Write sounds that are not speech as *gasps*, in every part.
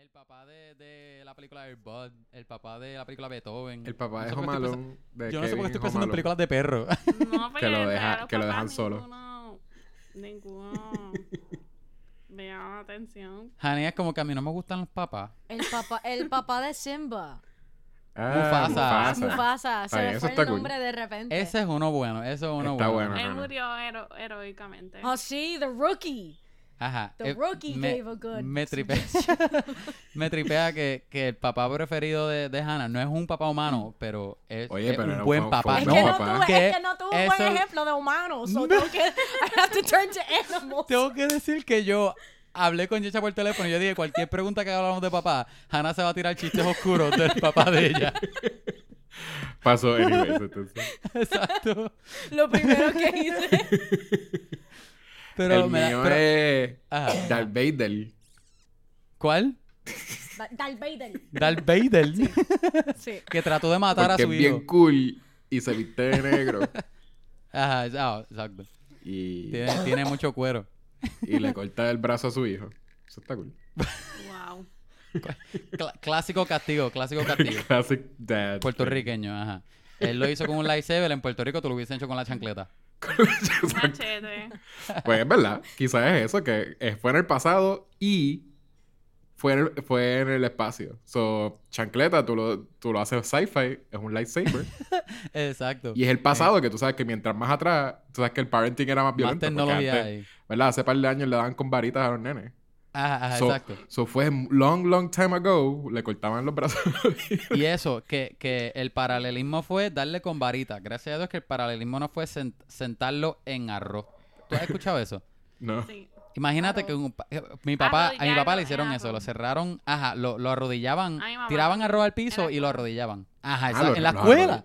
El papá de, de la película Air Bud, el papá de la película Beethoven. El papá No de Home Alone, de Yo no sé por qué Kevin estoy Home pensando en películas de perro. *laughs* No, porque *laughs* lo deja- que lo dejan solo. Ninguno, ninguno me llama la atención. Hani es como que a mí no me gustan los papás. El papá, el papá de Simba. Ah, Mufasa. Mufasa. Está Se bien, me eso fue está el cool. nombre de repente. Ese es uno bueno, ese es uno Está bueno. bueno. Él murió hero- heroicamente. Oh, sí, The Rookie. Ajá. The eh, rookie me, gave a good me tripea, *laughs* me tripea que, que el papá preferido de, de Hannah no es un papá humano, pero es, Oye, es pero un buen un- papá. fue Es un que no, no papá. tuve, que es que no tuve un eso- buen ejemplo de humano. So tengo que, *laughs* I have to turn to animals. Tengo que decir que yo hablé con Yecha por teléfono y yo dije, cualquier pregunta que hablamos de papá, Hannah se va a tirar chistes oscuros del papá de ella. Pasó, anyways, entonces. *laughs* Exacto. Lo primero que hice. Pero el me da- mío pero- es Ajá. Darth Vader. ¿Cuál? Da- Darth Vader. Darth Vader. Sí. *laughs* que trató de matar Porque a es su bien hijo. cool y se viste de negro. *laughs* Ajá, ah, exacto. y, Tiene, tiene mucho cuero. y le corta el brazo a su hijo. Eso está cool. Wow. Clásico castigo, clásico castigo. *laughs* Classic dad. Puertorriqueño, ajá. Él lo hizo con un lightsaber, en Puerto Rico tú lo hubiesen hecho con la chancleta. Machete. Pues es verdad. Quizás es eso, que eh, fue en el pasado y fue en el, fue en el espacio. So, chancleta, tú lo, tú lo haces sci-fi, es un lightsaber. *laughs* Exacto. y es el pasado, que tú sabes que mientras más atrás, tú sabes que el parenting era más Más violento. porque tecnología antes, ahí. ¿Verdad? Hace par de años le daban con varitas a los nenes. Ajá, ajá, So, exacto. so fue long, long time ago, le cortaban los brazos. *laughs* Y eso, que, que el paralelismo fue darle con varita. Gracias a Dios que el paralelismo no fue sen- sentarlo en arroz. ¿Tú has escuchado eso? *laughs* no. Sí. Imagínate que un eh, mi papá, a mi papá le hicieron eso, lo cerraron, ajá, lo, lo arrodillaban, tiraban arroz al piso y lo arrodillaban. Ajá, Ah, esa- lo- en la escuela.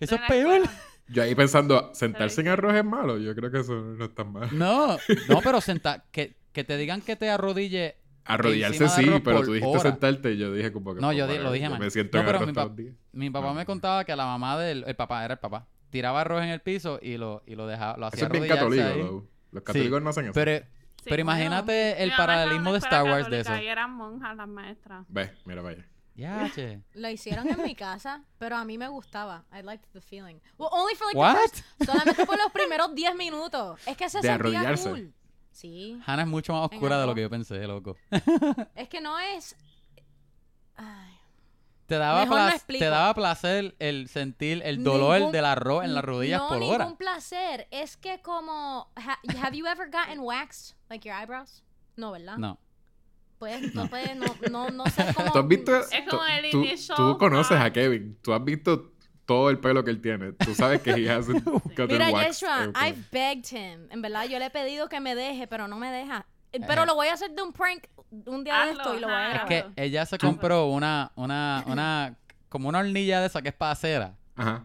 Eso es peor. Yo ahí pensando, sentarse en arroz es malo. Yo creo que eso no es tan malo. No, no, pero senta, que, que te digan que te arrodille. Arrodillarse sí, pero tú dijiste hora. sentarte y yo dije como que... No, pues, yo di- lo dije mal. Me siento No, pero mi días. Mi papá No. me contaba que la mamá del el papá, era el papá, tiraba arroz en el piso y lo, y lo dejaba, lo hacía Eso es bien arrodillarse católico, ahí. Los católicos no hacen eso. Pero, Sí, pero imagínate el estaba en paralelismo de Star Wars de eso. Y eran monjas las maestras. Ve, mira, vaya. Ya, che. Lo hicieron en mi casa, pero a mí me gustaba. I liked the feeling. Well, only for like What? the first, solamente por los primeros 10 minutos. Es que se De sentía arrodillarse. cool. Sí. Hannah es mucho más oscura de lo que yo pensé, loco. *laughs* Es que no es. Ay. Te daba, Mejor no te daba placer el sentir el dolor Ningún- del arroz en las rodillas no, por ningún hora. placer. Es que como. ha- have you ever gotten waxed? Like your eyebrows? No, ¿verdad? No. Pues, no, puedes, no, no, no sé *laughs* cómo. ¿Tú has visto? Es como tú- el tú, tú conoces a Kevin. Tú has visto todo el pelo que él tiene. Tú sabes que he hasn't *laughs* Mira, wax Yeshua, ever. I've begged him. En verdad, yo le he pedido que me deje, pero no me deja. Eh, Pero lo voy a hacer de un prank un día de esto y lo voy a ajá. Es grabar. que ella se compró una, una, una, como una hornilla de esa que es para cera. Ajá.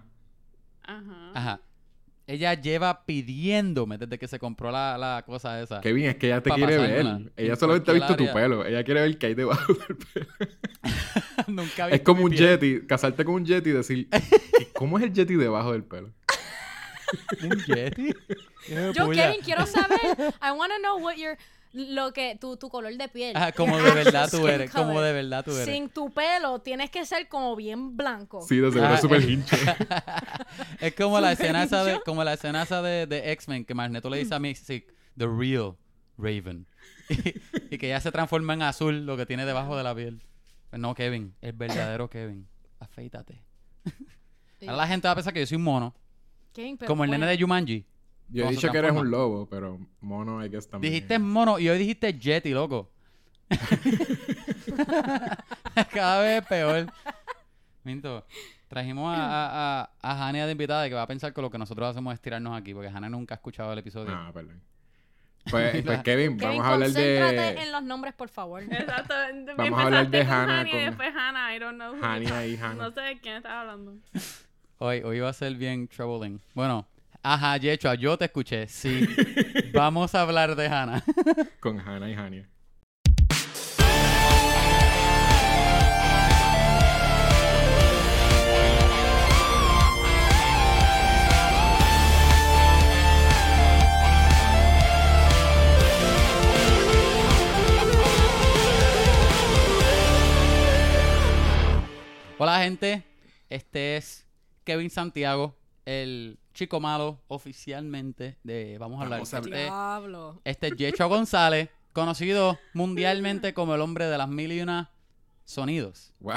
Ajá. Ajá. Ella lleva pidiéndome desde que se compró la, la cosa esa. Kevin, es que ella te quiere ver. Ella en solamente ha visto tu pelo. Ella quiere ver qué hay debajo del pelo. *laughs* *laughs* Nunca Es como un piel. jetty. Casarte con un jetty y decir, ¿cómo es el jetty debajo del pelo? *laughs* ¿Un yeti? Yo. Kevin, quiero saber. I want to know what your. Lo que. Tu, tu color de piel. Ajá, como de verdad *laughs* tú eres, como color. de verdad tú eres. Sin tu pelo, tienes que ser como bien blanco. Sí, de seguro Ah, es súper eh. hinche. Es como la escena esa de, hincho. como la escena esa de, de X-Men que Magneto le dice a Mystic, The Real Raven. Y, y que ella se transforma en azul lo que tiene debajo de la piel. Pues no, Kevin, el verdadero Kevin. Afeítate. Ahora la gente va a pensar que yo soy un mono. Kevin, pero como el nene bueno. de Jumanji. Yo he ¿Cómo se dicho que eres un lobo, pero mono hay que estar Dijiste mono y hoy dijiste Jetty, loco. *laughs* Cada vez es peor. Minto, trajimos a, a, a, a Hania de invitada que va a pensar que lo que nosotros hacemos es tirarnos aquí, porque Hania nunca ha escuchado el episodio. Ah, perdón. Pues, *laughs* pues Kevin, Kevin, vamos a hablar de en los nombres, por favor. *laughs* Exacto. Vamos a hablar de Hannah Hannah con- Y después Hannah, I don't know. Hania y Hannah. No sé de quién estás hablando. *laughs* Hoy, hoy va a ser bien troubling. Bueno, ajá, Yechua, yo te escuché. Sí, vamos a hablar de Hannah. con Hannah y Hania. Hola gente, este es Kevin Santiago, el chico malo oficialmente de Vamos a hablar. Vamos a hablar. Diablo. Este es Yecho González, conocido mundialmente como el hombre de las mil y una sonidos. Wow.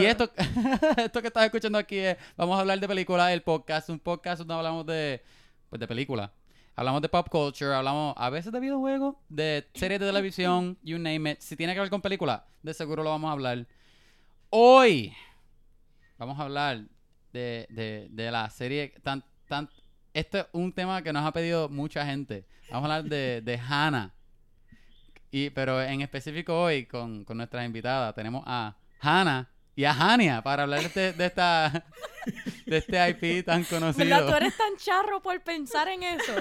Y esto, *laughs* esto que estás escuchando aquí es, vamos a hablar de películas, el podcast, un podcast donde hablamos de, pues de películas. Hablamos de pop culture, hablamos a veces de videojuegos, de series de televisión, you name it. Si tiene que ver con películas, de seguro lo vamos a hablar. Hoy vamos a hablar de, de, de la serie tan, tan... Este es un tema que nos ha pedido mucha gente. Vamos a hablar de, de Hannah. Y, pero en específico hoy, con, con nuestras invitadas, tenemos a Hannah y a Hania para hablar de, este- de esta de este IP tan conocido. ¿Verdad? Tú eres tan charro por pensar en eso.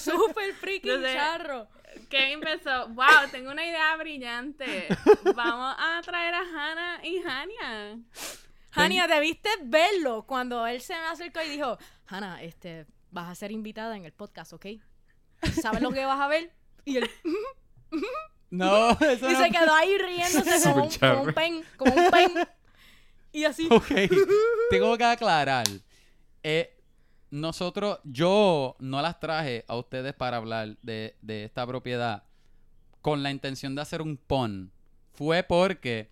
Súper freaking sé. charro. Kevin empezó, wow, tengo una idea brillante. Vamos a traer a Hannah y Hania. Hania, debiste verlo cuando él se me acercó y dijo, Hannah, este, vas a ser invitada en el podcast, ¿ok? ¿Sabes lo que vas a ver? Y él *laughs* No, *laughs* eso y no. se quedó ahí riéndose *laughs* como un, como un pen, como un pen. Y así. Ok, tengo que aclarar. Eh, nosotros, yo no las traje a ustedes para hablar de, de esta propiedad con la intención de hacer un pon. Fue porque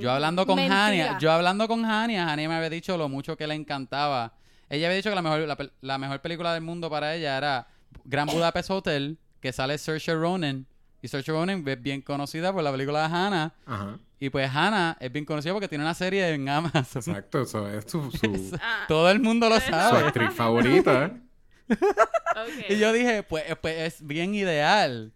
yo hablando con Mentira. Hania, yo hablando con Hania, Hania me había dicho lo mucho que le encantaba. Ella había dicho que la mejor, la, mejor película del mundo para ella era Gran Budapest Hotel, que sale Saoirse Ronan. Y Saoirse Ronan es bien conocida por la película de Hannah. Ajá. Y pues Hannah es bien conocida porque tiene una serie en Amazon. Exacto, eso es su, su, *laughs* Ah, Todo el mundo lo Eso. *laughs* su sabe. actriz favorita. *laughs* Y yo dije, pues, pues es bien ideal.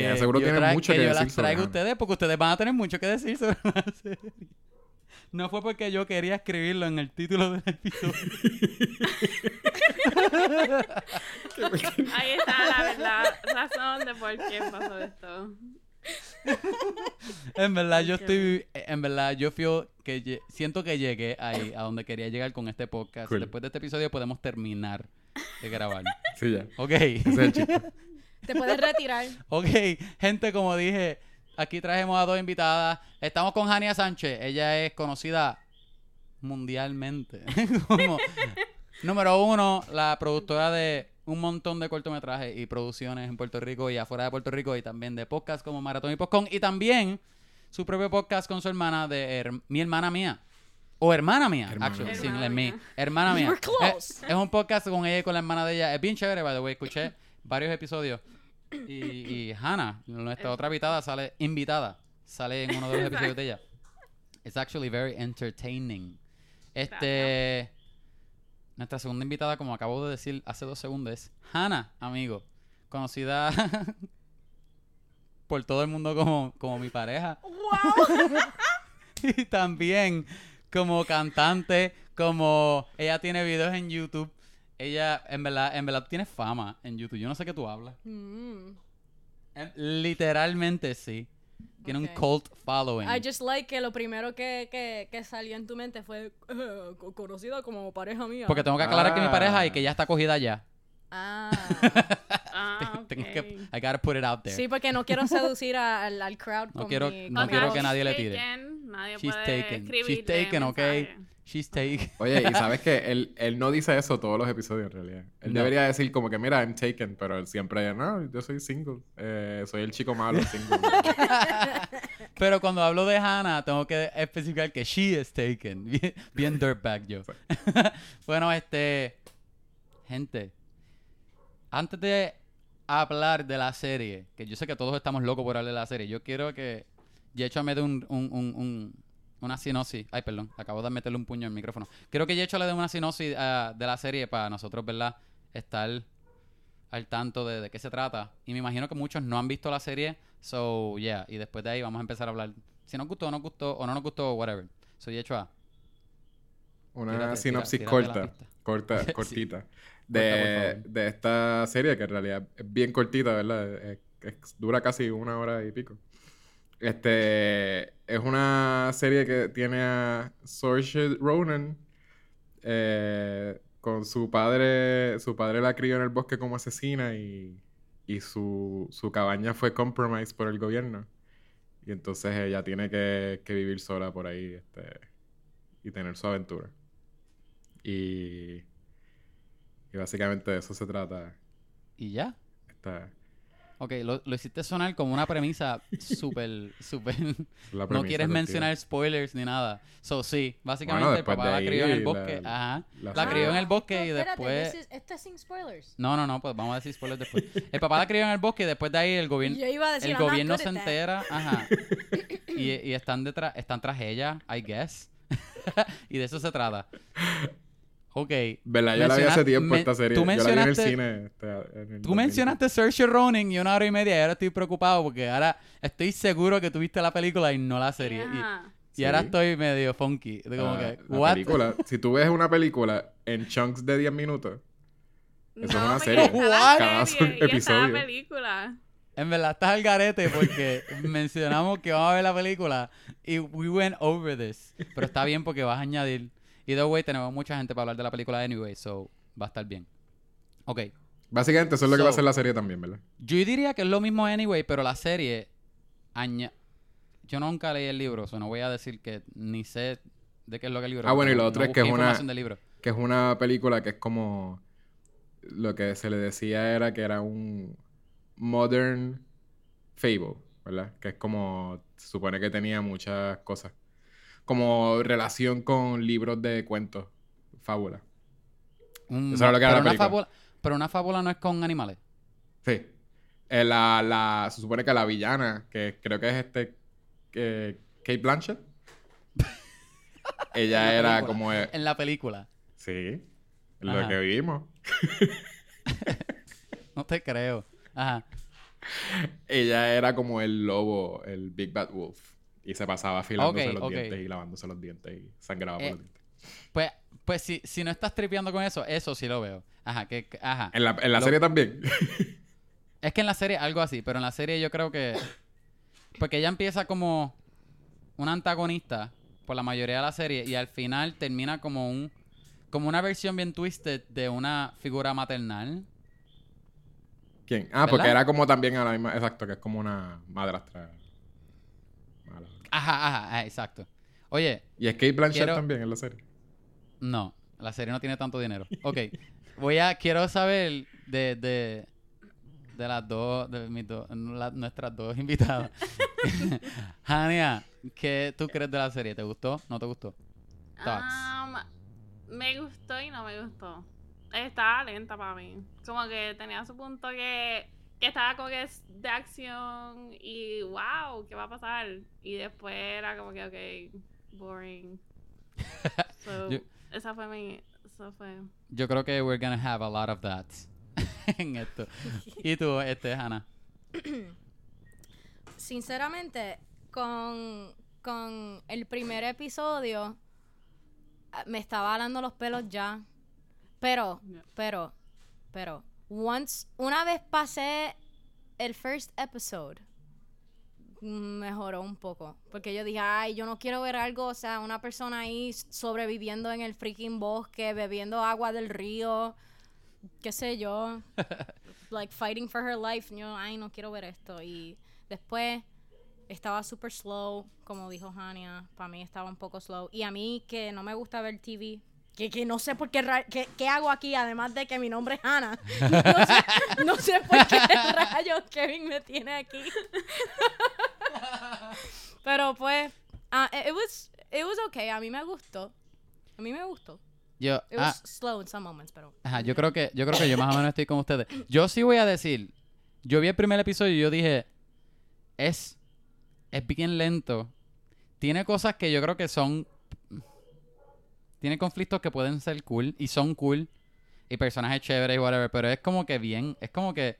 Ella seguro yo tiene tra- mucho que yo decir las sobre traiga a ustedes porque ustedes van a tener mucho que decir sobre la serie. No fue porque yo quería escribirlo en el título del episodio. Ahí está la verdad, razón de por qué pasó esto. En verdad, yo estoy. En verdad, yo feel que siento que llegué ahí, a donde quería llegar con este podcast. Cool. Después de este episodio podemos terminar de grabar. Sí, ya. Ok. Ese es el chiste. Te puedes retirar. *laughs* Ok, gente, como dije, aquí trajimos a dos invitadas. Estamos con Jania Sánchez. Ella es conocida mundialmente *laughs* como número uno, la productora de un montón de cortometrajes y producciones en Puerto Rico y afuera de Puerto Rico y también de podcast como Maratón y Postcon y también su propio podcast con su hermana de Her- Mi Hermana Mía. O hermana mía, Hermana actually, mía. sin Hermana el me. mía. Hermana mía. We're close. Es, es un podcast con ella y con la hermana de ella. Es bien chévere, by the way. Escuché varios episodios. Y, y Hannah, nuestra otra invitada, sale invitada. Sale en uno de los episodios de ella. It's actually very entertaining. Este. Nuestra segunda invitada, como acabo de decir hace dos segundos, es Hannah, amigo. Conocida *laughs* por todo el mundo como, como mi pareja. ¡Wow! *laughs* Y también como cantante, como ella tiene videos en YouTube. Ella, en verdad, en verdad tiene fama en YouTube. Yo no sé qué tú hablas. Mm. Eh, Literalmente sí. Tiene Ok. un cult following. I just like que lo primero que, que, que salió en tu mente fue *laughs* co- conocida como pareja mía. Porque tengo que aclarar que mi Ah. pareja y que ya está cogida ya. Ah. *laughs* Ah, Tengo ok. que, I gotta put it out there. Sí, porque no quiero seducir a- al, al crowd No con quiero- mi- no O con sea, quiero que nadie le tire. taken, Nadie She's puede taken. She's taken, ok. mensaje. She's taken. Oye, y sabes que *laughs* él, él no dice eso todos los episodios en realidad. Él No. debería decir como que, mira, I'm taken, pero él siempre, no, yo soy single. Eh, soy el chico malo *laughs* single. Pero cuando hablo de Hannah, tengo que especificar que she is taken. *laughs* Bien, bien dirtbag yo. bueno, este. Gente. Antes de hablar de la serie, que yo sé que todos estamos locos por hablar de la serie, yo quiero que Yecho me dé un, un, un, un- una sinopsis. Ay, perdón, acabo de meterle un puño al micrófono. Quiero que Yecho le dé una sinopsis ah, de la serie para nosotros, ¿verdad? Estar al tanto de, de qué se trata. Y me imagino que muchos no han visto la serie. So, yeah. Y después de ahí vamos a empezar a hablar. Si nos gustó o no nos gustó, o no nos gustó, whatever. So, Yecho A. Una Tírate, sinopsis tírate corta, corta, *laughs* Sí. cortita. Corta, De, favor. de esta serie que en realidad es bien cortita, ¿verdad? Es- es- dura casi una hora y pico. Este es una serie que tiene a Saoirse Ronan eh, con su padre. Su padre la crió en el bosque como asesina y, y su, su cabaña fue compromised por el gobierno. Y entonces ella tiene que, que vivir sola por ahí, este, y tener su aventura. Y, y básicamente de eso se trata Y ya. esta, Ok, lo, lo hiciste sonar como una premisa súper, súper... *laughs* la No quieres mencionar spoilers ni nada. So, sí, básicamente el después papá la crió en el la- bosque. Ajá. la La crió en el bosque Ah, y espérate, después... this is- Esto es sin spoilers. No, no, no, pues vamos a decir spoilers después. El papá la crió en el bosque y después de ahí el gobierno... Yo iba a decir, El gobierno se entera, ajá. *laughs* Y, y están detrás, están tras ella, I guess. *laughs* y de eso se trata. Ok. ¿Verdad? Yo la vi hace tiempo esta serie. tú Yo la vi en el mencionaste- cine. este, en el Tú 2000. mencionaste Saoirse Ronan y una hora y media y ahora estoy preocupado porque ahora estoy seguro que tuviste la película y no la serie. Y, ahora estoy medio funky. Como Ah, que, la what? película. *laughs* Si tú ves una película en chunks de 10 minutos, Eso es una serie. Cada serie episodio. la película. En verdad estás al garete porque mencionamos que vamos a ver la película y we went over this. Pero está bien porque vas a añadir. Y the way tenemos mucha gente para hablar de la película anyway, so va a estar bien. Ok. básicamente eso es lo que va a ser la serie también, ¿verdad? Yo diría que es lo mismo anyway, pero la serie aña... Yo nunca leí el libro, so no voy a decir que ni sé de qué es lo que el libro. Ah, bueno, y lo no otro es que es una-. Que es una película que es como... Lo que se le decía era que era un modern fable, ¿verdad? Que es como... Se supone que tenía muchas cosas. Como relación con libros de cuentos, fábulas. Un- Eso era lo que era la película. fábula, pero una fábula no es con animales. Sí. Eh, la, la, se supone que la villana, que creo que es este... Que, Kate Blanchett. Ella *laughs* era película. como... el- En la película. Sí. Ajá. Lo que vimos. *laughs* No te creo. Ajá. *laughs* Ella era como el lobo, el Big Bad Wolf. Y se pasaba afilándose los dientes y lavándose los dientes y sangraba por Eh, los dientes. Pues, pues si, si no estás tripeando con eso, eso sí lo veo. Ajá, que, ajá. En la, en la lo- serie también. *laughs* Es que en la serie algo así, pero en la serie yo creo que... Porque ella empieza como una antagonista por la mayoría de la serie y al final termina como un... Como una versión bien twisted de una figura maternal. ¿Quién? Ah, porque era como también a la misma... Exacto, que es como una madrastra. Ajá, ajá, ajá, exacto. Oye, Y es Kate Blanchett Quiero- también en la serie. No, la serie no tiene tanto dinero. Ok, voy a, quiero saber de, de, de las dos, de mis dos, la- nuestras dos invitadas. *laughs* Hania, ¿qué tú crees de la serie? ¿Te gustó? ¿No te gustó? Thoughts. Um, me gustó y no me gustó. Estaba lenta para mí. Como que tenía su punto que, que estaba como que es de acción y wow, ¿qué va a pasar? Y después era como que, ok, boring. *laughs* So, Yo- esa fue mi. Eso fue. Yo creo que we're gonna have a lot of that *laughs* en esto. *laughs* ¿Y tú, este, Hannah? Sinceramente, con, con el primer episodio ah, me estaba alando los pelos ya. Pero, Yeah. pero, pero, once, una vez pasé el first episode, mejoró un poco. Porque yo dije, ay, yo no quiero ver algo, o sea, una persona ahí sobreviviendo en el freaking bosque, bebiendo agua del río, qué sé yo, *laughs* like fighting for her life. Yo, ay, no quiero ver esto. Y después estaba super slow, como dijo Hania. Para mí estaba un poco slow. Y a mí que no me gusta ver TV. Que, que no sé por qué, qué, qué hago aquí, además de que mi nombre es Hannah. *laughs* No sé, no sé por qué rayos Kevin me tiene aquí. *laughs* Pero pues, ah, it was, it was okay. A mí me gustó. A mí me gustó. Yo, It ah, was slow in some moments, pero... Ajá, yo creo que yo creo que yo más o menos estoy con ustedes. Yo sí voy a decir, yo vi el primer episodio y yo dije es es bien lento. Tiene cosas que yo creo que son tiene conflictos que pueden ser cool y son cool y personajes chéveres y whatever, pero es como que bien, es como que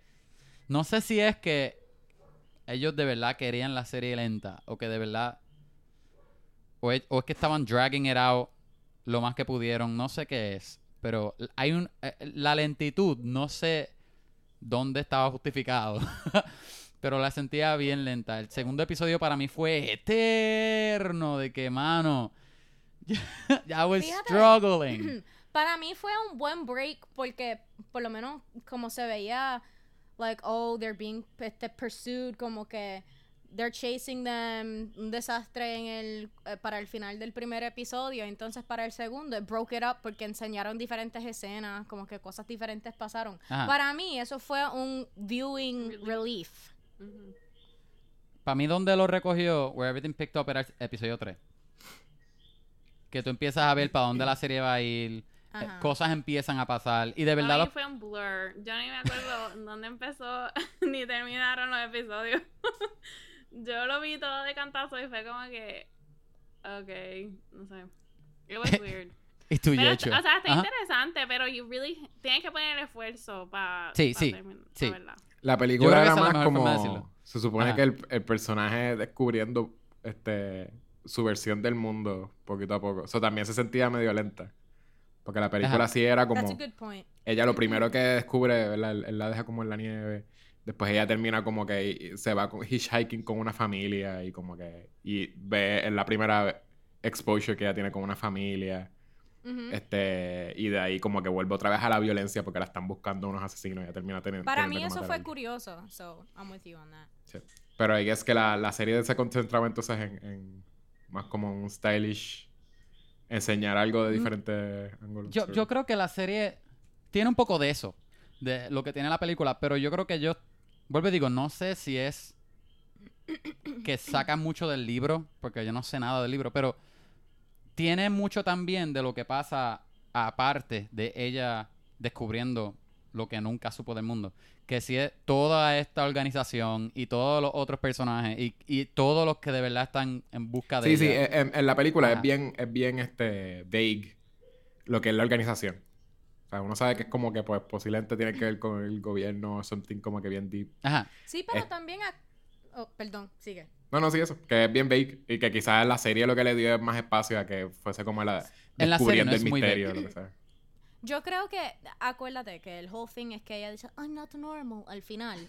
no sé si es que ellos de verdad querían la serie lenta o que de verdad o es, o es que estaban dragging it out lo más que pudieron, no sé qué es, pero hay un eh, la lentitud, no sé dónde estaba justificado, *laughs* pero la sentía bien lenta. El segundo episodio para mí fue eterno de que mano *laughs* I was Fíjate. struggling. *clears throat* Para mí fue un buen break porque por lo menos como se veía like oh they're being este, pursued como que they're chasing them, un desastre en el, eh, para el final del primer episodio, entonces para el segundo, it broke it up porque enseñaron diferentes escenas, como que cosas diferentes pasaron. Ajá. Para mí eso fue un viewing Relief. Para mí, donde lo recogió, Where Everything Picked Up, era el episodio 3. Que tú empiezas a ver para dónde la serie va a ir. eh, Ajá. Cosas empiezan a pasar. Y de verdad, los- fue un blur. Yo ni me acuerdo *laughs* dónde empezó *laughs* ni terminaron los episodios. *laughs* Yo lo vi todo de cantazo y fue como que. Ok, no sé. It was weird. y tú, Pero, Yecho. o sea, está Ajá. interesante, pero you really tienes que poner el esfuerzo para. Sí, sí, sí. verdad. La Yo película era es la más como... decirlo. Se supone Ajá. que el, el personaje descubriendo este su versión del mundo poquito a poco. Eso también se sentía medio lenta. Porque la película Ajá. sí era como... That's a good point. Ella lo primero que descubre, ¿verdad? Él, él la deja como en la nieve. Después ella termina como que se va con, hitchhiking con una familia y como que... Y ve en la primera exposure que ella tiene con una familia. Ujú. Este... Y de ahí como que vuelve otra vez a la violencia porque la están buscando unos asesinos y ella termina teniendo... Para mí eso fue curioso, so I'm with you on that. Sí. Pero ahí es que la, la serie se concentraba entonces en, en más como un stylish enseñar algo de Mm. diferentes ángulos. Yo, yo creo que la serie tiene un poco de eso, de lo que tiene la película, pero yo creo que yo, vuelvo y digo, no sé si es que saca mucho del libro, porque yo no sé nada del libro, pero tiene mucho también de lo que pasa aparte de ella descubriendo lo que nunca supo del mundo. Que si es toda esta organización y todos los otros personajes y, y todos los que de verdad están en busca de Sí, sí, en, en la película Ajá. es bien, es bien este vague lo que es la organización. O sea, uno sabe que es como que pues posiblemente tiene que ver con el gobierno o something como que bien deep. Ajá. Sí, pero también... a- Oh, perdón, sigue. No, no, sí, eso. Que es bien vague. Y que quizás la serie lo que le dio es más espacio a que fuese como la... En la serie no descubriendo es el muy misterio, vague. lo que sea. Yo creo que, acuérdate que el whole thing es que ella dice, I'm not normal al final.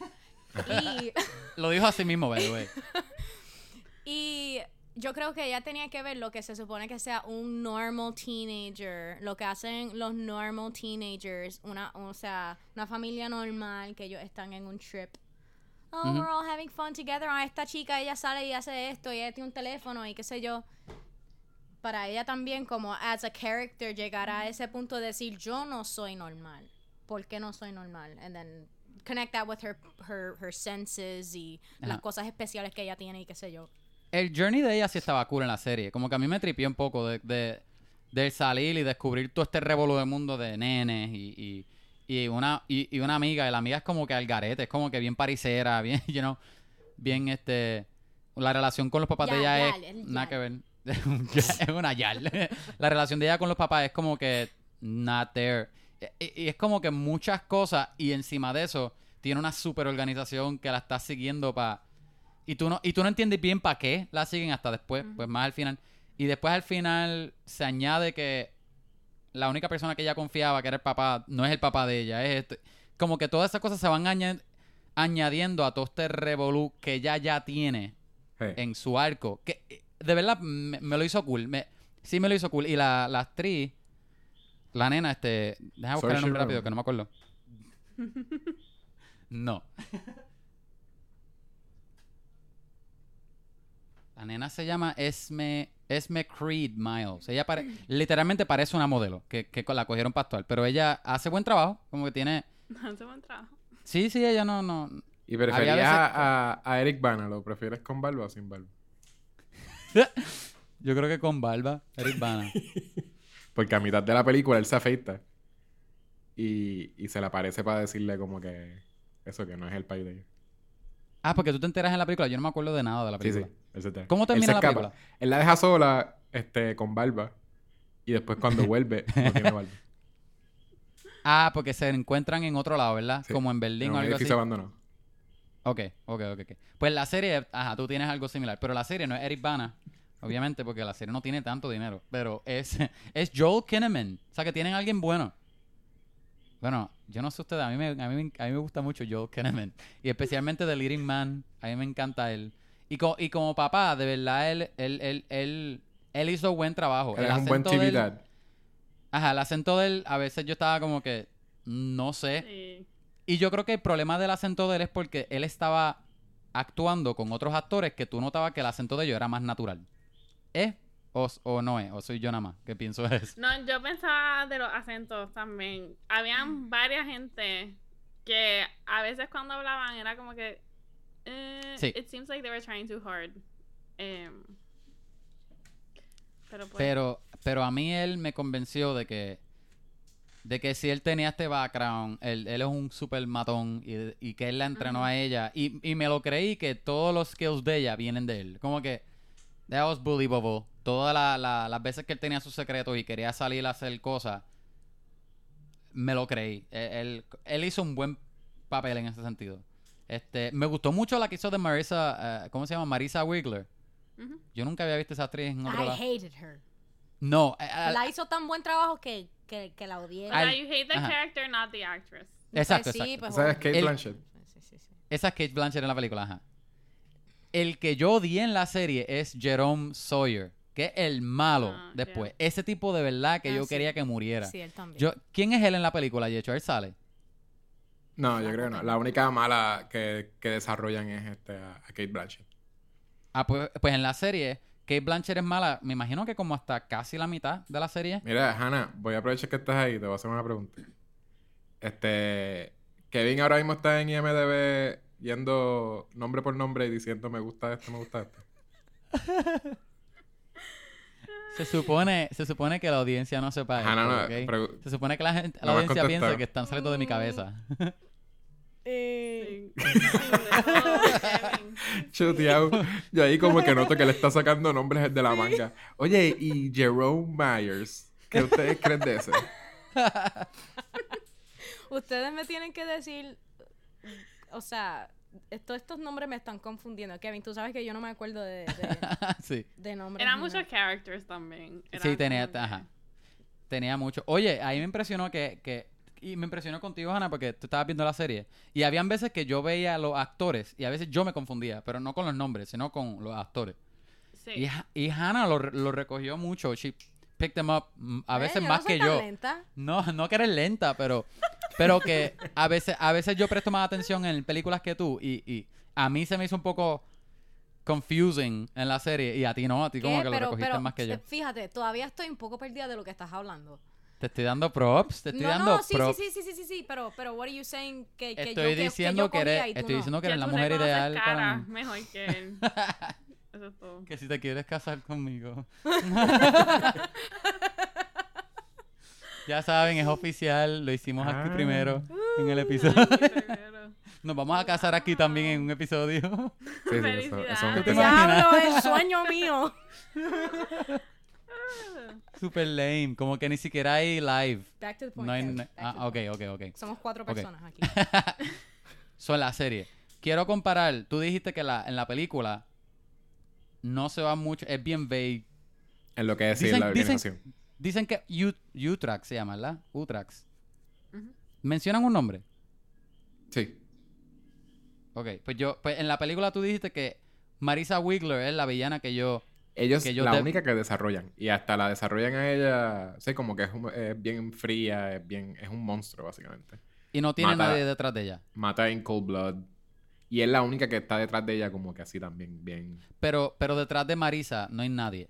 y, *laughs* Lo dijo así mismo, by the way. *laughs* y yo creo que ella tenía que ver lo que se supone que sea un normal teenager, lo que hacen los normal teenagers, una, o sea, una familia normal que ellos están en un trip. Oh, Ujú. we're all having fun together. Ah, esta chica, ella sale y hace esto, y ella tiene un teléfono y qué sé yo. Para ella también, como as a character, llegar a ese punto de decir, yo no soy normal. ¿Por qué no soy normal? And then connect that with her, her, her senses y las Ajá. cosas especiales que ella tiene y qué sé yo. El journey de ella sí estaba cool en la serie. Como que a mí me tripió un poco de, de, del salir y descubrir todo este revolú de mundo de nenes y, y, y una, y, y una amiga. Y la amiga es como que al garete, es como que bien paricera, *laughs* bien, you know, bien este... La relación con los papás de ella es nada que ver. *laughs* es una yal. *laughs* la relación de ella con los papás es como que not there. Y, y es como que muchas cosas y encima de eso tiene una super organización que la está siguiendo para... Y tú no, y tú no entiendes bien para qué la siguen hasta después, pues más al final. Y después al final se añade que la única persona que ella confiaba, que era el papá, no es el papá de ella, es este. Como que todas esas cosas se van aña- añadiendo a todo este revolú que ella ya tiene en su arco. Que de verdad me, me lo hizo cool. Me, sí me lo hizo cool. Y la, la actriz, la nena, este. Deja buscar el nombre rápido, que no me acuerdo. No. La nena se llama Esme, Esme Creed Miles. Ella pare- literalmente parece una modelo que, que la cogieron para actuar. Pero ella hace buen trabajo. Como que tiene. Hace buen trabajo. Sí, sí, ella no. no ¿Y preferías veces- a- a Eric Bana? ¿Lo prefieres con barba o sin barba? *laughs* Yo creo que con barba. Eric Bana. *laughs* Porque a mitad de la película él se afeita. Y, y se le aparece para decirle como que... Eso, que no es el país de ellos. Ah, porque tú te enteras en la película. Yo no me acuerdo de nada de la Sí, sí. película. él se entera. ¿Cómo Él termina se la escapa. película? Él la deja sola, este, con barba. Y después cuando vuelve, *laughs* no tiene barba. Ah, porque se encuentran en otro lado, ¿verdad? Sí. Como en Berlín En o algo así. abandonado. Ok, ok, ok, ok. Pues la serie, ajá, tú tienes algo similar. Pero la serie no es Eric Bana, obviamente, porque la serie no tiene tanto dinero. Pero es, *laughs* es Joel Kinnaman. O sea, que tienen a alguien bueno. Bueno, yo no sé ustedes, a mí me, a mí, me- a mí me gusta mucho Joel Kinnaman. Y especialmente The Leading Man, a mí me encanta él. Y, co- y como papá, de verdad, él, él, él, él, él hizo buen trabajo. Él El es un buen acento TV. Ajá, el acento de él, a veces yo estaba como que, no sé. Sí. Y yo creo que el problema del acento de él es porque él estaba actuando con otros actores que tú notabas que el acento de ellos era más natural. ¿Es o, o no es? ¿O soy yo nada más que pienso eso? No, yo pensaba de los acentos también. Habían varias gente que a veces cuando hablaban era como que eh, Sí. it seems like they were trying too hard. Em, pero pues Pero, pero a mí él me convenció de que de que si él tenía este background, él, él es un super matón y, y que él la entrenó a ella. Y, y me lo creí que todos los skills de ella vienen de él. Como que that was believable. Todas la- la- las veces que él tenía sus secretos y quería salir a hacer cosas, me lo creí. Él, él- él hizo un buen papel en ese sentido. Este, me gustó mucho la que hizo de Marisa, eh, ¿cómo se llama? Marisa Wigler. ujú. Yo nunca había visto esa actriz en otro I lado. hated her. No, eh, eh, La hizo tan buen trabajo que, que, que la odié. O sea, Al- you hate the ajá. character, not the actress. Exacto, Pues sí, exacto. pues, ¿Sabes bueno. Kate El- Blanchett? Sí, sí, sí. Esa es Kate Blanchett en la película, ajá. El que yo odié en la serie es Jerome Sawyer, que es el malo Ah, después. Ese tipo de verdad que Ah, yo sí. quería que muriera. Sí, él también. Yo, ¿Quién es él en la película, de hecho? Él sale. No, yo creo que no. La única mala que, que desarrollan es este, a, a Kate Blanchett. Ah, pues, pues en la serie, Kate Blanchett es mala, me imagino que como hasta casi la mitad de la serie. Mira, Hannah, voy a aprovechar que estás ahí te voy a hacer una pregunta. Este. Kevin ahora mismo está en IMDB yendo nombre por nombre y diciendo me gusta esto, me gusta esto. *laughs* Se supone, se supone que la audiencia no sepa esto, Hannah, no, Se supone que la, gente, la No audiencia piensa que están saliendo de mi cabeza. *laughs* Eh, Sí. *laughs* *laughs* Chuteado. Yo ahí como que noto que le está sacando nombres de la manga. Oye, y Jerome Myers, ¿qué ustedes creen de ese? *laughs* Ustedes me tienen que decir, o sea, esto- estos nombres me están confundiendo. Kevin, tú sabes que yo no me acuerdo de, de, sí. de nombres. Eran muchos characters también. Era Sí, tenía, ajá. Tenía mucho. Oye, ahí me impresionó que, que. Y me impresionó contigo, Ana, porque tú estabas viendo la serie. Y habían veces que yo veía a los actores y a veces yo me confundía, pero no con los nombres, sino con los actores. Sí. Y, y Hannah lo, lo recogió mucho. She picked them up mm, a veces más no que yo. lenta. No, *laughs* no que eres lenta, pero, pero que a veces, a veces yo presto más atención en películas que tú. Y, y a mí se me hizo un poco confusing en la serie. Y a ti no, a ti como que lo recogiste pero, más que yo. Fíjate, todavía estoy un poco perdida de lo que estás hablando. Te estoy dando props, te estoy no, dando no, sí, props. sí, sí, sí, sí, sí, sí, pero, pero what are you saying que, que Estoy yo, que- que, diciendo yo que eres, cogía y tú estoy no? diciendo que eres la mujer ideal para cara mí. mejor que *laughs* él. Eso es todo. Que si te quieres casar conmigo. *laughs* ya saben, es oficial, lo hicimos aquí Ah. primero en el episodio. *laughs* Nos vamos a casar aquí también en un episodio. Sí, sí, eso, eso es un Felicidades. ¿Te imaginas? Diablo, el sueño mío. Super lame, como que ni siquiera hay live. Back to the point. No hay, to ah, the ok, point. ok, ok. Somos cuatro personas aquí. *laughs* Son la serie. Quiero comparar, tú dijiste que la, en la película no se va mucho, es bien vague. En lo que es Dicen- la organización. Dicen que U- Utrax se llama, ¿verdad? Utrax. Ujú. ¿Mencionan un nombre? Sí. Ok, pues yo, pues en la película tú dijiste que Marisa Wigler es la villana que yo... Ellos, Que yo la única que desarrollan. Y hasta la desarrollan a ella, sé, como que es, un- es bien fría, es bien, es un monstruo, básicamente. Y no tiene Mata- nadie detrás de ella. Mata en cold blood. Y es la única que está detrás de ella como que así también, bien... Pero, pero detrás de Marisa no hay nadie.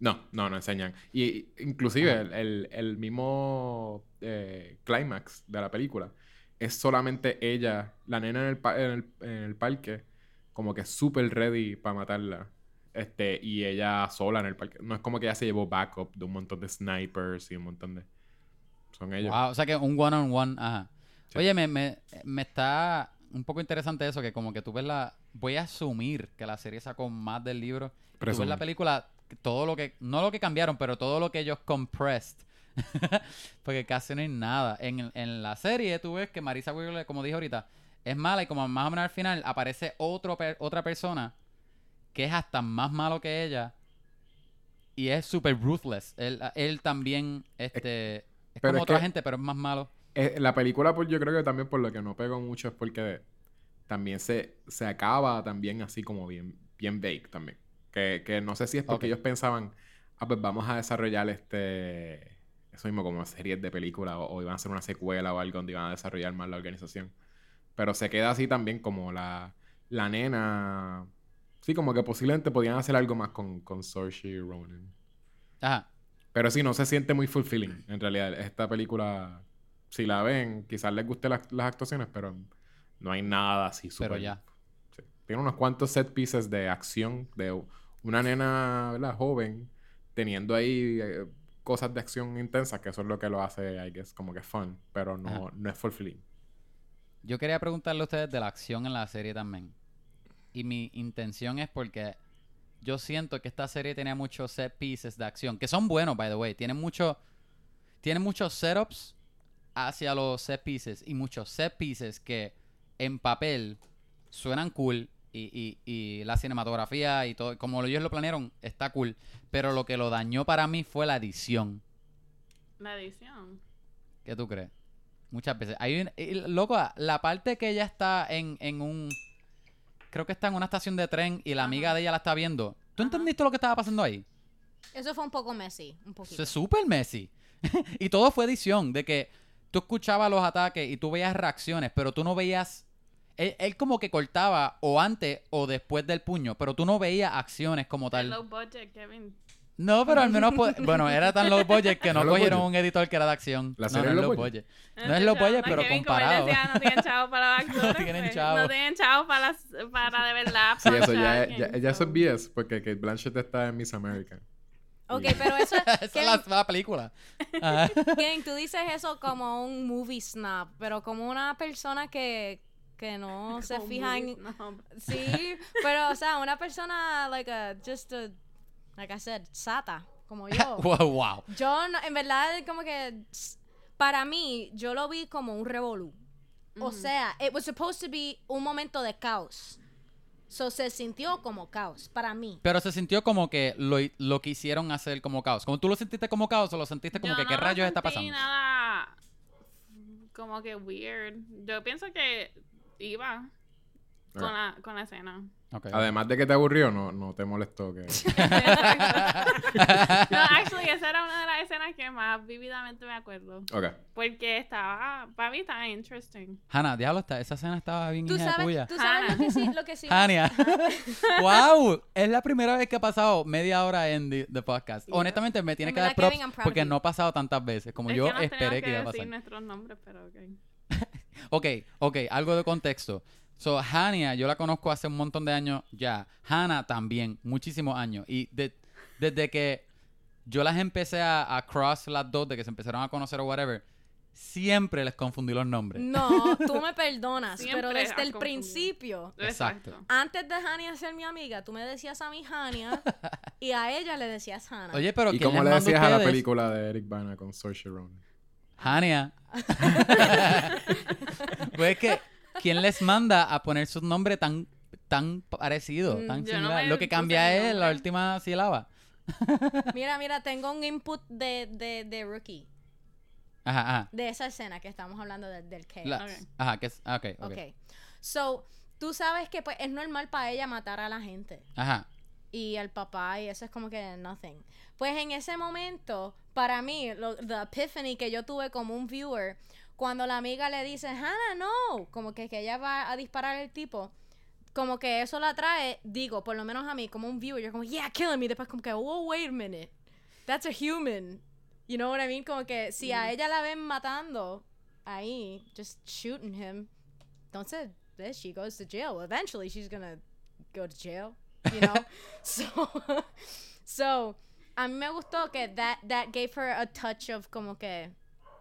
No, no, no enseñan. Y inclusive el, el- el mismo eh, clímax de la película es solamente ella, la nena en el, pa- en el, en el parque, como que súper ready para matarla. Este, y ella sola en el parque. No es como que ella se llevó backup de un montón de snipers y un montón de... Son ellos. Wow, o sea que un one on one, ajá. Sí. Oye, me, me, me está un poco interesante eso, que como que tú ves la... Voy a asumir que la serie sacó más del libro. Tú ves la película, todo lo que... No lo que cambiaron, pero todo lo que ellos compressed. *laughs* Porque casi no hay nada. En, en la serie tú ves que Marisa Wigler, como dije ahorita, es mala y como más o menos al final aparece otro per- otra persona que es hasta más malo que ella y es super ruthless. Él, él también, este... Es como es otra que- gente, pero es más malo. Eh, la película, pues yo creo que también por lo que no pegó mucho es porque también se, se acaba también así como bien, bien vague también. Que, que no sé si es porque ellos pensaban, ah, pues vamos a desarrollar este... Eso mismo como series de película o, o iban a hacer una secuela o algo donde iban a desarrollar más la organización. Pero se queda así también como la, la nena. Sí, como que posiblemente podían hacer algo más con, con Saoirse Ronan. Ajá. Pero sí, no se siente muy fulfilling, en realidad. Esta película, si la ven, quizás les guste las- las actuaciones, pero no hay nada así súper... Pero ya. Sí. Tiene unos cuantos set pieces de acción de una nena, ¿verdad? Joven, teniendo ahí eh, cosas de acción intensas, que eso es lo que lo hace, I guess, como que fun, pero no, Ajá. no es fulfilling. Yo quería preguntarle a ustedes de la acción en la serie también. Y mi intención es porque yo siento que esta serie tenía muchos set pieces de acción, que son buenos, by the way. Tienen mucho, tienen muchos setups hacia los set pieces y muchos set pieces que en papel suenan cool y, y- y la cinematografía y todo, como ellos lo planearon, está cool. Pero lo que lo dañó para mí fue la edición. La edición. ¿Qué tú crees? Muchas veces. Hay un, y, loco, la parte que ella está en, en un... Creo que está en una estación de tren y la Ajá. amiga de ella la está viendo. ¿Tú Ajá. entendiste lo que estaba pasando ahí? Eso fue un poco messy, un poquito. Eso es súper messy. *laughs* y todo fue edición, de que tú escuchabas los ataques y tú veías reacciones, pero tú no veías... Él, él como que cortaba o antes o después del puño, pero tú no veías acciones como tal. low budget, Kevin. No, pero al menos... po- *laughs* bueno, era tan low budget que no ¿No cogieron budget? un editor que era de acción. ¿La no, serie no es es low low budget? budget. No es low budget, pero Kevin, comparado. Decía, no tienen *laughs* chavo para los actores. tienen pues, chavo. No tienen chavo para, las- para de verdad. Sí, eso ya, ya, ya eso es. BS, porque Kate Blanchett está en Miss America. Ok, Y- pero eso... *laughs* Esa es la, la película. Ajá. Kevin, tú dices eso como un movie snob, pero como una persona que, que no se fija en... no. Sí, pero o sea, una persona, like a, just a, like I said, sata, como yo. *laughs* wow, wow. Yo, no- en verdad, como que, para mí, yo lo vi como un revolú. O sea, it was supposed to be un momento de caos. So, se sintió como caos, para mí. Pero se sintió como que lo, lo quisieron hacer como caos. Como tú lo sentiste como caos o lo sentiste como Yo que no qué lo rayos está sentí pasando. nada como que weird. Yo pienso que iba con, la, con la escena. Ok. Además de que te aburrió, no, no te molestó que... *laughs* no, actually, esa era una de las escenas que más vívidamente me acuerdo. Ok. Porque estaba, para mí estaba interesting. Hanna, diablo, está- esa escena estaba bien Tú hija de sabes, puya. tú sabes lo que sí, lo que sí. Hania. wow, *laughs* es la primera vez que ha pasado media hora en the, the podcast. Yeah. Honestamente me tiene En que dar props Kevin, porque no ha pasado tantas veces como Es yo que nos esperé que iba a pasar. nuestros nombres, pero ok. *laughs* Ok, ok, algo de contexto. So, Hania, yo la conozco hace un montón de años ya. Hannah también, muchísimos años. Y de- desde que yo las empecé a, a cross las dos, de que se empezaron a conocer o whatever, siempre les confundí los nombres. No, *laughs* tú me perdonas, Siempre pero desde el confundido. principio, Exacto. antes de Hania ser mi amiga, tú me decías a mí Hania y a ella le decías Hannah. Oye, pero ¿Y ¿quién cómo le decías a la película de Eric Bana con Saoirse Ronan? Hania. *laughs* *laughs* pues es que, ¿quién les manda a poner su nombre tan, tan parecido, Mm, tan yo no similar? me Lo que puse cambia es la nombre. última sílaba. *laughs* Mira, mira, tengo un input de, de, de Rookie, Ajá, ajá. de esa escena que estamos hablando del- del chaos. La- Ok. Ajá, que es, ah, ok, ok. ok. So, tú sabes que pues es normal para ella matar a la gente. Ajá. y al papá y eso es como que nothing. Pues en ese momento, para mí, lo, the epiphany que yo tuve como un viewer, cuando la amiga le dice, Hannah, no, como que, que ella va a disparar al tipo, como que eso la trae, digo, por lo menos a mí, como un viewer, yo como, yeah, kill him, y después como que, oh, wait a minute, that's a human. You know what I mean? Como que si a ella la ven matando ahí, just shooting him, entonces, then she goes to jail. Well, eventually she's gonna go to jail, you know? *laughs* so, *laughs* so, a mí me gustó que that, that gave her a touch of como que,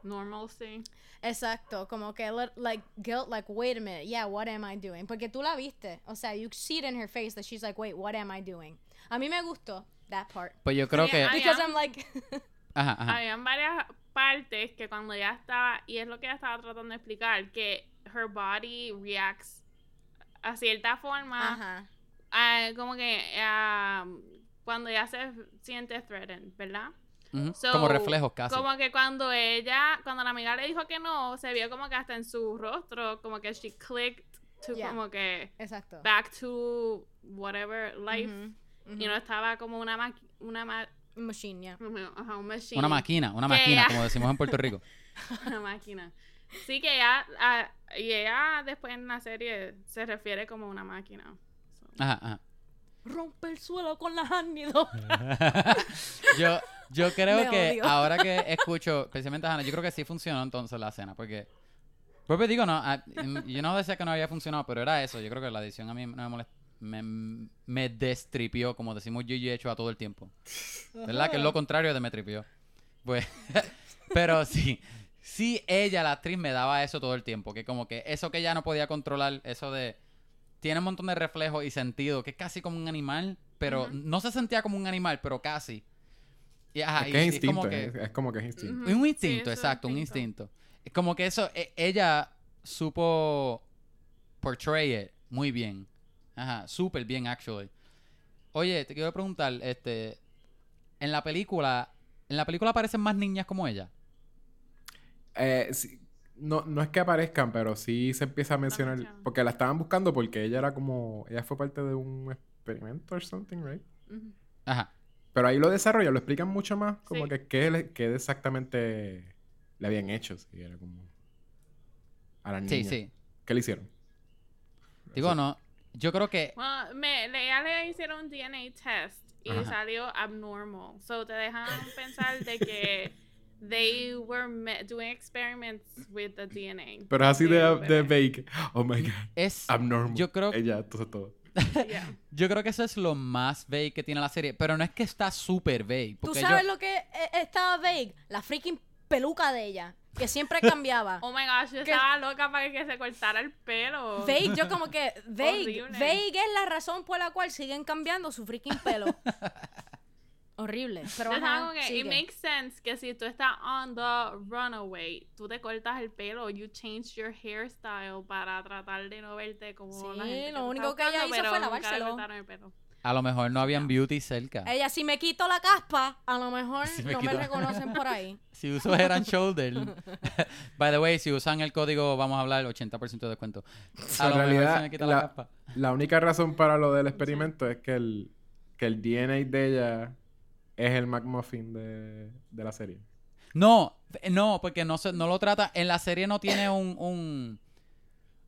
Normalcy. exacto, como que, li- like, guilt, like, wait a minute, yeah, what am I doing? Porque tú la viste, o sea, you see it in her face that she's like, wait, what am I doing? A mí me gustó that part. Pues yo creo Sí, que... Because ya. I'm like, *laughs* Ajá, ajá. Habían varias partes que cuando ella estaba, y es lo que ella estaba tratando de explicar, que her body reacts a cierta forma, ajá, ah, como que ah, cuando ella se siente threatened, ¿verdad? So, Como reflejos casi. Como que cuando ella, cuando la amiga le dijo que no, se vio como que hasta en su rostro, como que she clicked to Yeah. como que exacto. back to whatever life. Y no estaba como una maqui- una ma- Machine, yeah. ajá, un machine. Una máquina, una Que máquina, ella- como decimos en Puerto Rico. *laughs* una máquina. Sí, que ella, ah, y ella después en la serie se refiere como una máquina. So. Ajá, ajá. Rompe el suelo con las *laughs* ánimos. yo, yo creo Me que odio. ahora que *laughs* escucho, especialmente a Hannah, yo creo que sí funcionó entonces la escena, porque... Porque digo, no, ah, yo no decía que no había funcionado, pero era eso. Yo creo que la edición a mí no me molesta. Me, me destripió, como decimos yo y he hecho a todo el tiempo. ¿Verdad? Que es lo contrario de me tripió. Pues, *laughs* pero sí, sí ella, la actriz, me daba eso todo el tiempo. Que como que eso que ella no podía controlar, eso de... Tiene un montón de reflejos y sentido, que es casi como un animal, pero no se sentía como un animal, pero casi. Y, ajá, es y- que es instinto, como que... es, es como que es instinto. Un Sí, instinto, es exacto, un instinto. Es Como que eso, e- ella supo portray it muy bien. Ajá, súper bien, actually. Oye, te quiero preguntar, este, en la película, ¿en la película aparecen más niñas como ella? Eh, sí, no, no es que aparezcan, pero sí se empieza a mencionar. Porque la estaban buscando porque ella era como. Ella fue parte de un experimento or something, right? Ajá. Pero ahí lo desarrollan, lo explican mucho más. Como Sí. que qué, qué exactamente le habían hecho. Sí, era como. A la niña. Sí, sí. ¿Qué le hicieron? Digo, no, yo creo que, Bueno, me, le, ya le hicieron un DNA test y Ajá. salió abnormal. So te dejan pensar de que they were me- doing experiments with the DNA. Pero es así de, de bebé. vague. Oh my god. es, Abnormal. Yo creo- Ella, entonces todo. *laughs* Yeah. yo creo que eso es lo más vague que tiene la serie, pero no es que está súper vague. ¿Tú sabes yo, lo que eh, estaba vague? La freaking peluca de ella, que siempre *laughs* cambiaba. Oh my gosh, yo estaba loca para que se cortara el pelo. Vague, yo como que *laughs* vague, Horrible. vague es la razón por la cual siguen cambiando su freaking pelo. Horrible. *laughs* Pero estaba ajá, como que, sigue. it makes sense que si tú estás on the runaway, tú te cortas el pelo, you change your hairstyle para tratar de no verte como Sí, la gente lo te único que ella hizo pero fue lavárselo. cortaron el pelo. a lo mejor no habían beauty cerca. Ella, si me quito la caspa, a lo mejor Si me no quito- me reconocen por ahí. *laughs* Si uso Head and Shoulder. *laughs* By the way, si usan el código, vamos a hablar, 80% de descuento. A En lo mejor realidad, se me quita la-. La única razón para lo del experimento es que el, que el DNA de ella es el McMuffin de, de la serie. No, no, porque no, se, no lo trata. En la serie no tiene un. Un,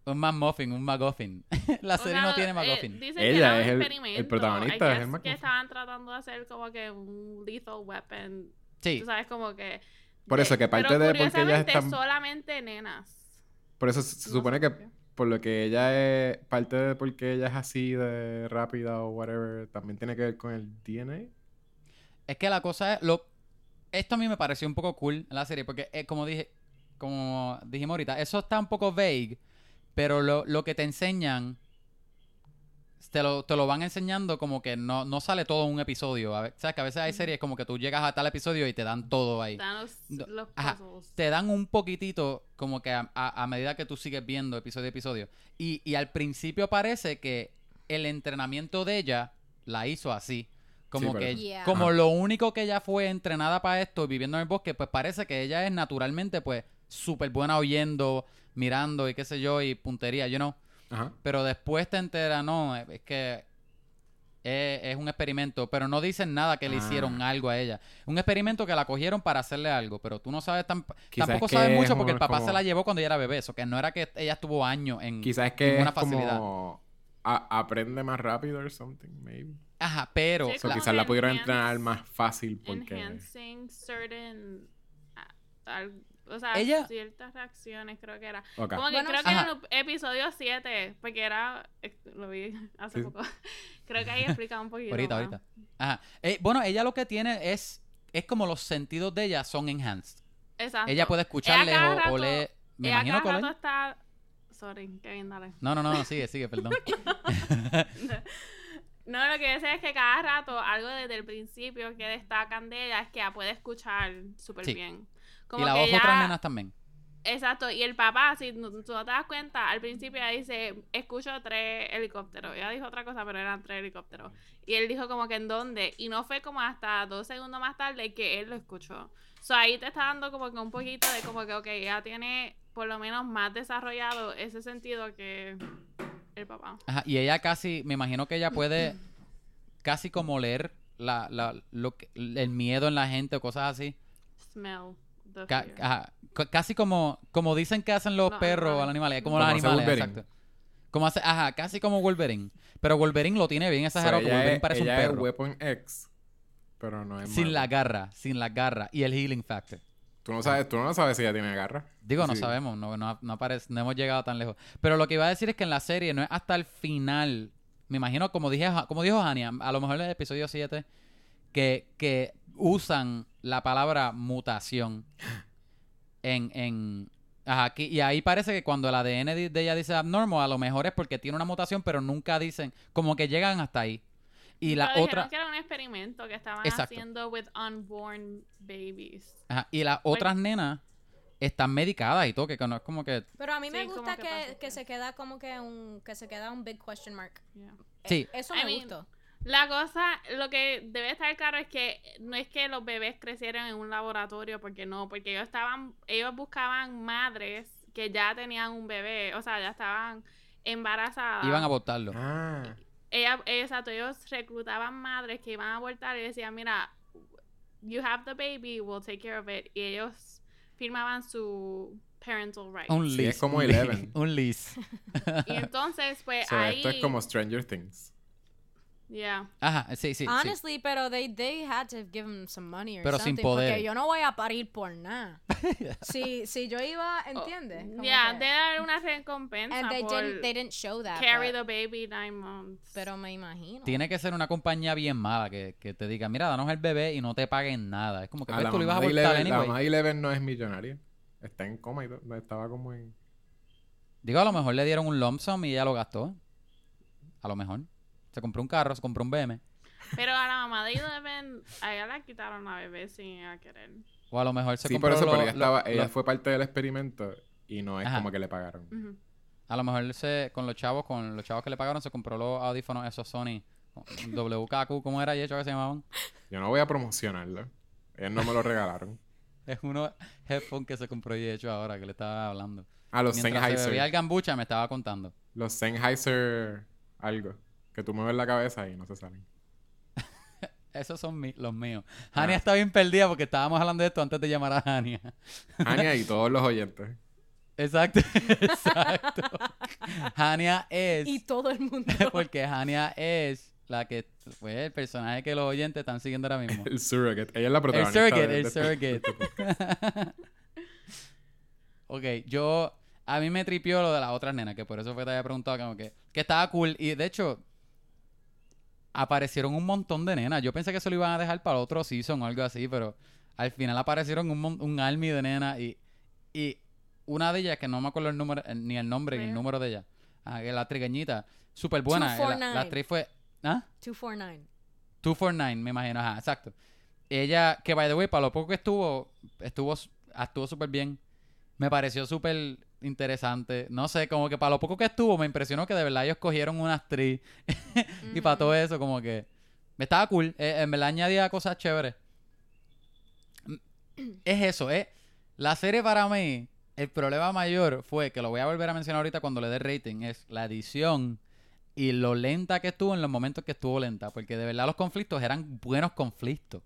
un McMuffin, un McGuffin. *laughs* la O serie sea, no tiene eh, McGuffin. dicen que Ella era un es el- el experimento. protagonista, es el que McGuffin. estaban tratando de hacer como que un lethal weapon. sí. Tú sabes, como que... Por eso, que parte pero de porque ellas están- solamente nenas. Por eso se, se No supone sé que por qué. por lo que ella es, parte de porque ella es así de rápida o whatever, también tiene que ver con el DNA. Es que la cosa es. Lo, esto a mí me pareció un poco cool en la serie, porque eh, como dije, como dijimos ahorita, eso está un poco vague, pero lo, lo que te enseñan. Te lo, te lo van enseñando como que no, no sale todo en un episodio. A ve- ¿Sabes? Que a veces hay series como que tú llegas a tal episodio y te dan todo ahí. Están los, ajá. te dan un poquitito como que a, a- a medida que tú sigues viendo episodio a episodio. Y, y al principio parece que el entrenamiento de ella la hizo así. Como Sí, que Yeah. como Ajá. lo único que ella fue entrenada para esto, viviendo en el bosque, pues parece que ella es naturalmente pues súper buena oyendo, mirando y qué sé yo, y puntería, you know. Ajá. Pero después te enteras, no, es que es, es un experimento, pero no dicen nada que le Ah. hicieron algo a ella. Un experimento que la cogieron para hacerle algo, pero tú no sabes tan, tampoco sabes es mucho porque el papá como- se la llevó cuando ella era bebé, eso que no era que ella estuvo años en Quizás es que ninguna es facilidad. como a- aprende más rápido or something, maybe. Ajá, pero Sí, So, Como quizás la pudieron enhance- entrenar más fácil porque... Enhancing certain... ah, o sea, Ella- ciertas reacciones creo que era. Ok. Como que Bueno, creo sí. que en el episodio 7, porque era... Lo vi hace Sí. poco. *laughs* creo que ahí explicaba un poquito ahorita, más. ahorita. Ajá. Eh, bueno, ella lo que tiene es es como los sentidos de ella son enhanced. Exacto. Ella puede escuchar Ella cada lejos o leer. Me Ella imagino que cada rato está... Sorry, Kevin, dale. No, no, no, no, sigue, sigue, perdón. *laughs* *laughs* No, lo que yo sé es que cada rato, algo desde el principio que destacan de ella es que ella puede escuchar súper Sí. bien. y Como la que voz ella- otras nenas también. Exacto, y el papá, si no- tú no te das cuenta, al principio ella dice, escucho tres helicópteros. Ella dijo otra cosa, pero eran tres helicópteros. Y él dijo como que en dónde. Y no fue como hasta dos segundos más tarde que él lo escuchó. So ahí te está dando como que un poquito de como que, ok, ella tiene por lo menos más desarrollado ese sentido que el papá. Ajá, y ella casi, me imagino que ella puede *clears throat* casi como leer la, la, lo que, el miedo en la gente o cosas así. Smell the Ca- fear. ajá, ca- casi como, como dicen que hacen los Los perros o los animales, como Como los hace animales, Wolverine. exacto. Como hace, ajá, casi como Wolverine. Pero Wolverine lo tiene bien exagerado, ella Wolverine es, parece un ella es. Weapon X, pero no es Sin la Marvel. garra, sin la garra. Y el healing factor. Tú no sabes, tú no sabes si ella tiene garra. Digo, no Sí. sabemos, no, no, no aparece, no hemos llegado tan lejos. Pero lo que iba a decir es que en la serie no es hasta el final. Me imagino, como dije, como dijo Hania, a lo mejor en el episodio 7, que, que usan la palabra mutación en, en ajá, aquí- y ahí parece que cuando el ADN de de ella dice abnormal, a lo mejor es porque tiene una mutación, pero nunca dicen, como que llegan hasta ahí. Y la Pero otra, dijeron que era un experimento que estaban Exacto. haciendo with unborn babies. ajá, y las otras nenas están medicadas y todo, que no es como que Pero a mí me Sí, gusta que que, se queda como que un que se queda un big question mark. Yeah. Sí. Eh, Eso I me mean, gustó. La cosa, lo que debe estar claro es que no es que los bebés crecieran en un laboratorio, porque no, porque ellos estaban, ellos buscaban madres que ya tenían un bebé, o sea, ya estaban embarazadas. iban a abortarlo. Ah, Ella, exacto, ellos reclutaban madres que iban a abortar y decían, mira, you have the baby, we'll take care of it. Y ellos firmaban su parental rights. Un Sí, lease. es como un Eleven. lease, *laughs* Un lease. Y entonces, pues so ahí... esto es como Stranger Things. Yeah. Ajá, sí, sí. sí. Honestly, pero they, they had to give him some money or Pero sin something. poder. Porque yo no voy a parir por nada. *laughs* si, si yo iba, ¿entiendes? Como Yeah, que- debe haber una recompensa And they por didn't, they didn't show that. carry but- the baby nine months. pero me imagino. Tiene que ser una compañía bien mala que, que te diga, mira, danos el bebé y no te paguen nada. Es como que pues, la, tú lo ibas a abortar Eleven, la anyway. mamá de Eleven no es millonaria. Está en coma y. Estaba como en... Digo, a lo mejor le dieron un lump sum y ella lo gastó. A lo mejor. Se compró un carro, se compró un BM. Pero a la mamá de Eleven, a ella la quitaron a bebé sin ella querer. O a lo mejor se Sí, compró por eso, lo- pero ella, lo- estaba, lo- ella fue parte del experimento y no es Ajá. como que le pagaron. A lo mejor se, con los chavos, con los chavos que le pagaron, se compró los audífonos esos Sony WKQ, ¿cómo era y hecho que se llamaban? Yo no voy a promocionarlo. Ellos no me lo regalaron. *laughs* Es uno headphone que se compró y hecho ahora que le estaba hablando. Ah, los Mientras se bebía el Sennheiser. gambucha me estaba contando. Los Sennheiser algo. Que tú mueves la cabeza y no se salen. *laughs* Esos son mi- los míos. Ah. Hania está bien perdida porque estábamos hablando de esto antes de llamar a Hania. *laughs* Ania y todos los oyentes. Exacto, *laughs* exacto. Hania es... Y todo el mundo. Porque Hania es la que fue el personaje que los oyentes están siguiendo ahora mismo. El surrogate. Ella es la El protagonista. surrogate, de- el de este- surrogate. ok, yo... A mí me tripió lo de las otras nenas, que por eso fue que te había preguntado como que... Que estaba cool. Y de hecho, aparecieron un montón de nenas. Yo pensé que eso lo iban a dejar para otro season o algo así, pero al final aparecieron un, un army de nenas y... Y una de ellas, que no me acuerdo el número, eh, ni el nombre ni el número de ella. Ah, la trigueñita. Súper buena. La, la 249. actriz fue... ¿Ah? 249. 249, me imagino, ajá, exacto. Ella, que by the way, para lo poco que estuvo, estuvo, actuó súper bien. Me pareció súper interesante. No sé, como que para lo poco que estuvo, me impresionó que de verdad ellos cogieron una actriz. *laughs* y para todo eso, como que. Estaba cool. eh, en verdad añadía cosas chéveres. *clears throat* Es eso, es. La serie para mí, el problema mayor fue, que lo voy a volver a mencionar ahorita cuando le dé rating, es la edición y lo lenta que estuvo en los momentos que estuvo lenta. Porque de verdad los conflictos eran buenos conflictos.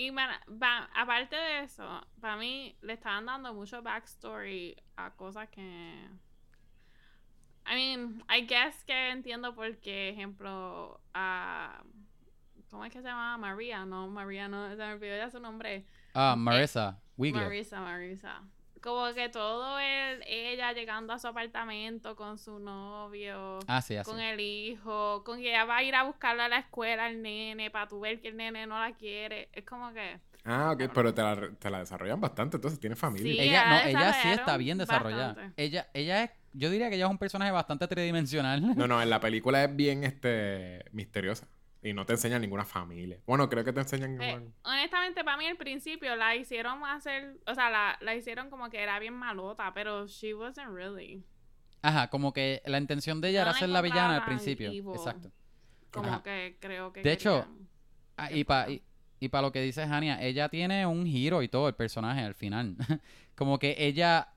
Y para- aparte de eso, para mí le estaban dando mucho backstory a cosas que. I mean, I guess que entiendo por qué, ejemplo, a. ¿Cómo es que se llama? María, no, María no, se me olvidó ya su nombre. Ah, Marissa, Wiggler. Marisa, Marisa. Como que todo el, ella llegando a su apartamento con su novio, Ah, sí, así. con el hijo, con que ella va a ir a buscarlo a la escuela al nene para tu ver que el nene no la quiere. Es como que. Ah, ok, pero te la, te la desarrollan bastante, entonces tiene familia. Sí. Ella, no, la ella sí está bien desarrollada. bastante. Ella, ella es, yo diría que ella es un personaje bastante tridimensional. No, no, en la *laughs* película es bien este misteriosa. Y no te enseñan ninguna familia. Bueno, creo que te enseñan. eh, igual. honestamente, para mí al principio la hicieron hacer. O sea, la, la hicieron como que era bien malota, pero she wasn't really. Ajá, como que la intención de ella No era ser la villana al principio. evil. Exacto. Como Ajá. que creo que. De hecho, Ah, y para y, y pa lo que dice Hania, ella tiene un giro y todo el personaje al final. *laughs* como que ella,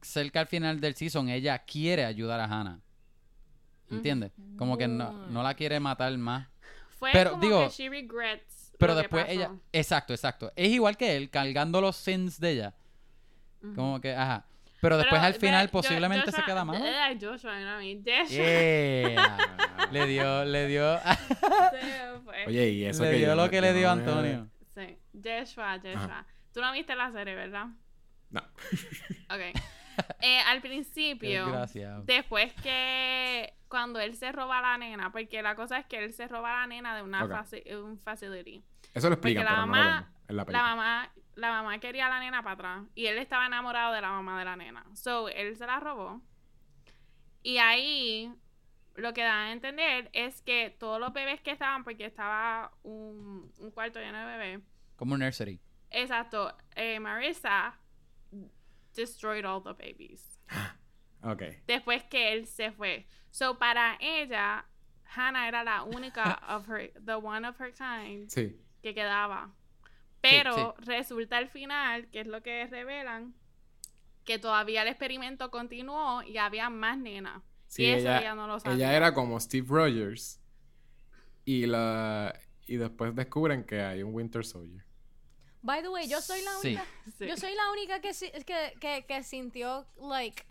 cerca al final del season, ella quiere ayudar a Hannah. ¿Entiendes? Como que no, no la quiere matar más. *laughs* Fue Pero, como digo, que she regrets. Pero lo que después pasó. ella. Exacto, exacto. Es igual que él, cargando los sins de ella. Como que, ajá. Pero después Pero, al final posiblemente se queda mal. eh, Joshua, no, I mean, Joshua. Yeah. *laughs* le dio, le dio. *laughs* Oye, y eso le que dio yo lo que yo le dio no me- Antonio. Sí, Joshua, Joshua. Tú no viste la serie, ¿verdad? No. Ok. *laughs* Eh, al principio, después que cuando él se roba a la nena, porque la cosa es que él se roba a la nena de una faci- un facility. Eso lo explican, Porque la no la La mamá, la mamá quería a la nena para atrás y él estaba enamorado de la mamá de la nena. So, él se la robó. Y ahí lo que dan a entender es que todos los bebés que estaban, porque estaba un, un cuarto lleno de bebés, Como un nursery. exacto, eh, Marissa destroyed all the babies. *gasps* Ok. Después que él se fue. So, para ella, Hannah era la única *laughs* of her, the one of her kind Sí. que quedaba. Pero resulta al final, que es lo que revelan, que todavía el experimento continuó y había más nenas. Sí, y eso ella, ella no lo sabía. ella era como Steve Rogers. Y la y después descubren que hay un Winter Soldier. By the way, yo soy la única. Sí. Yo soy la única que, si- que, que, que sintió, like,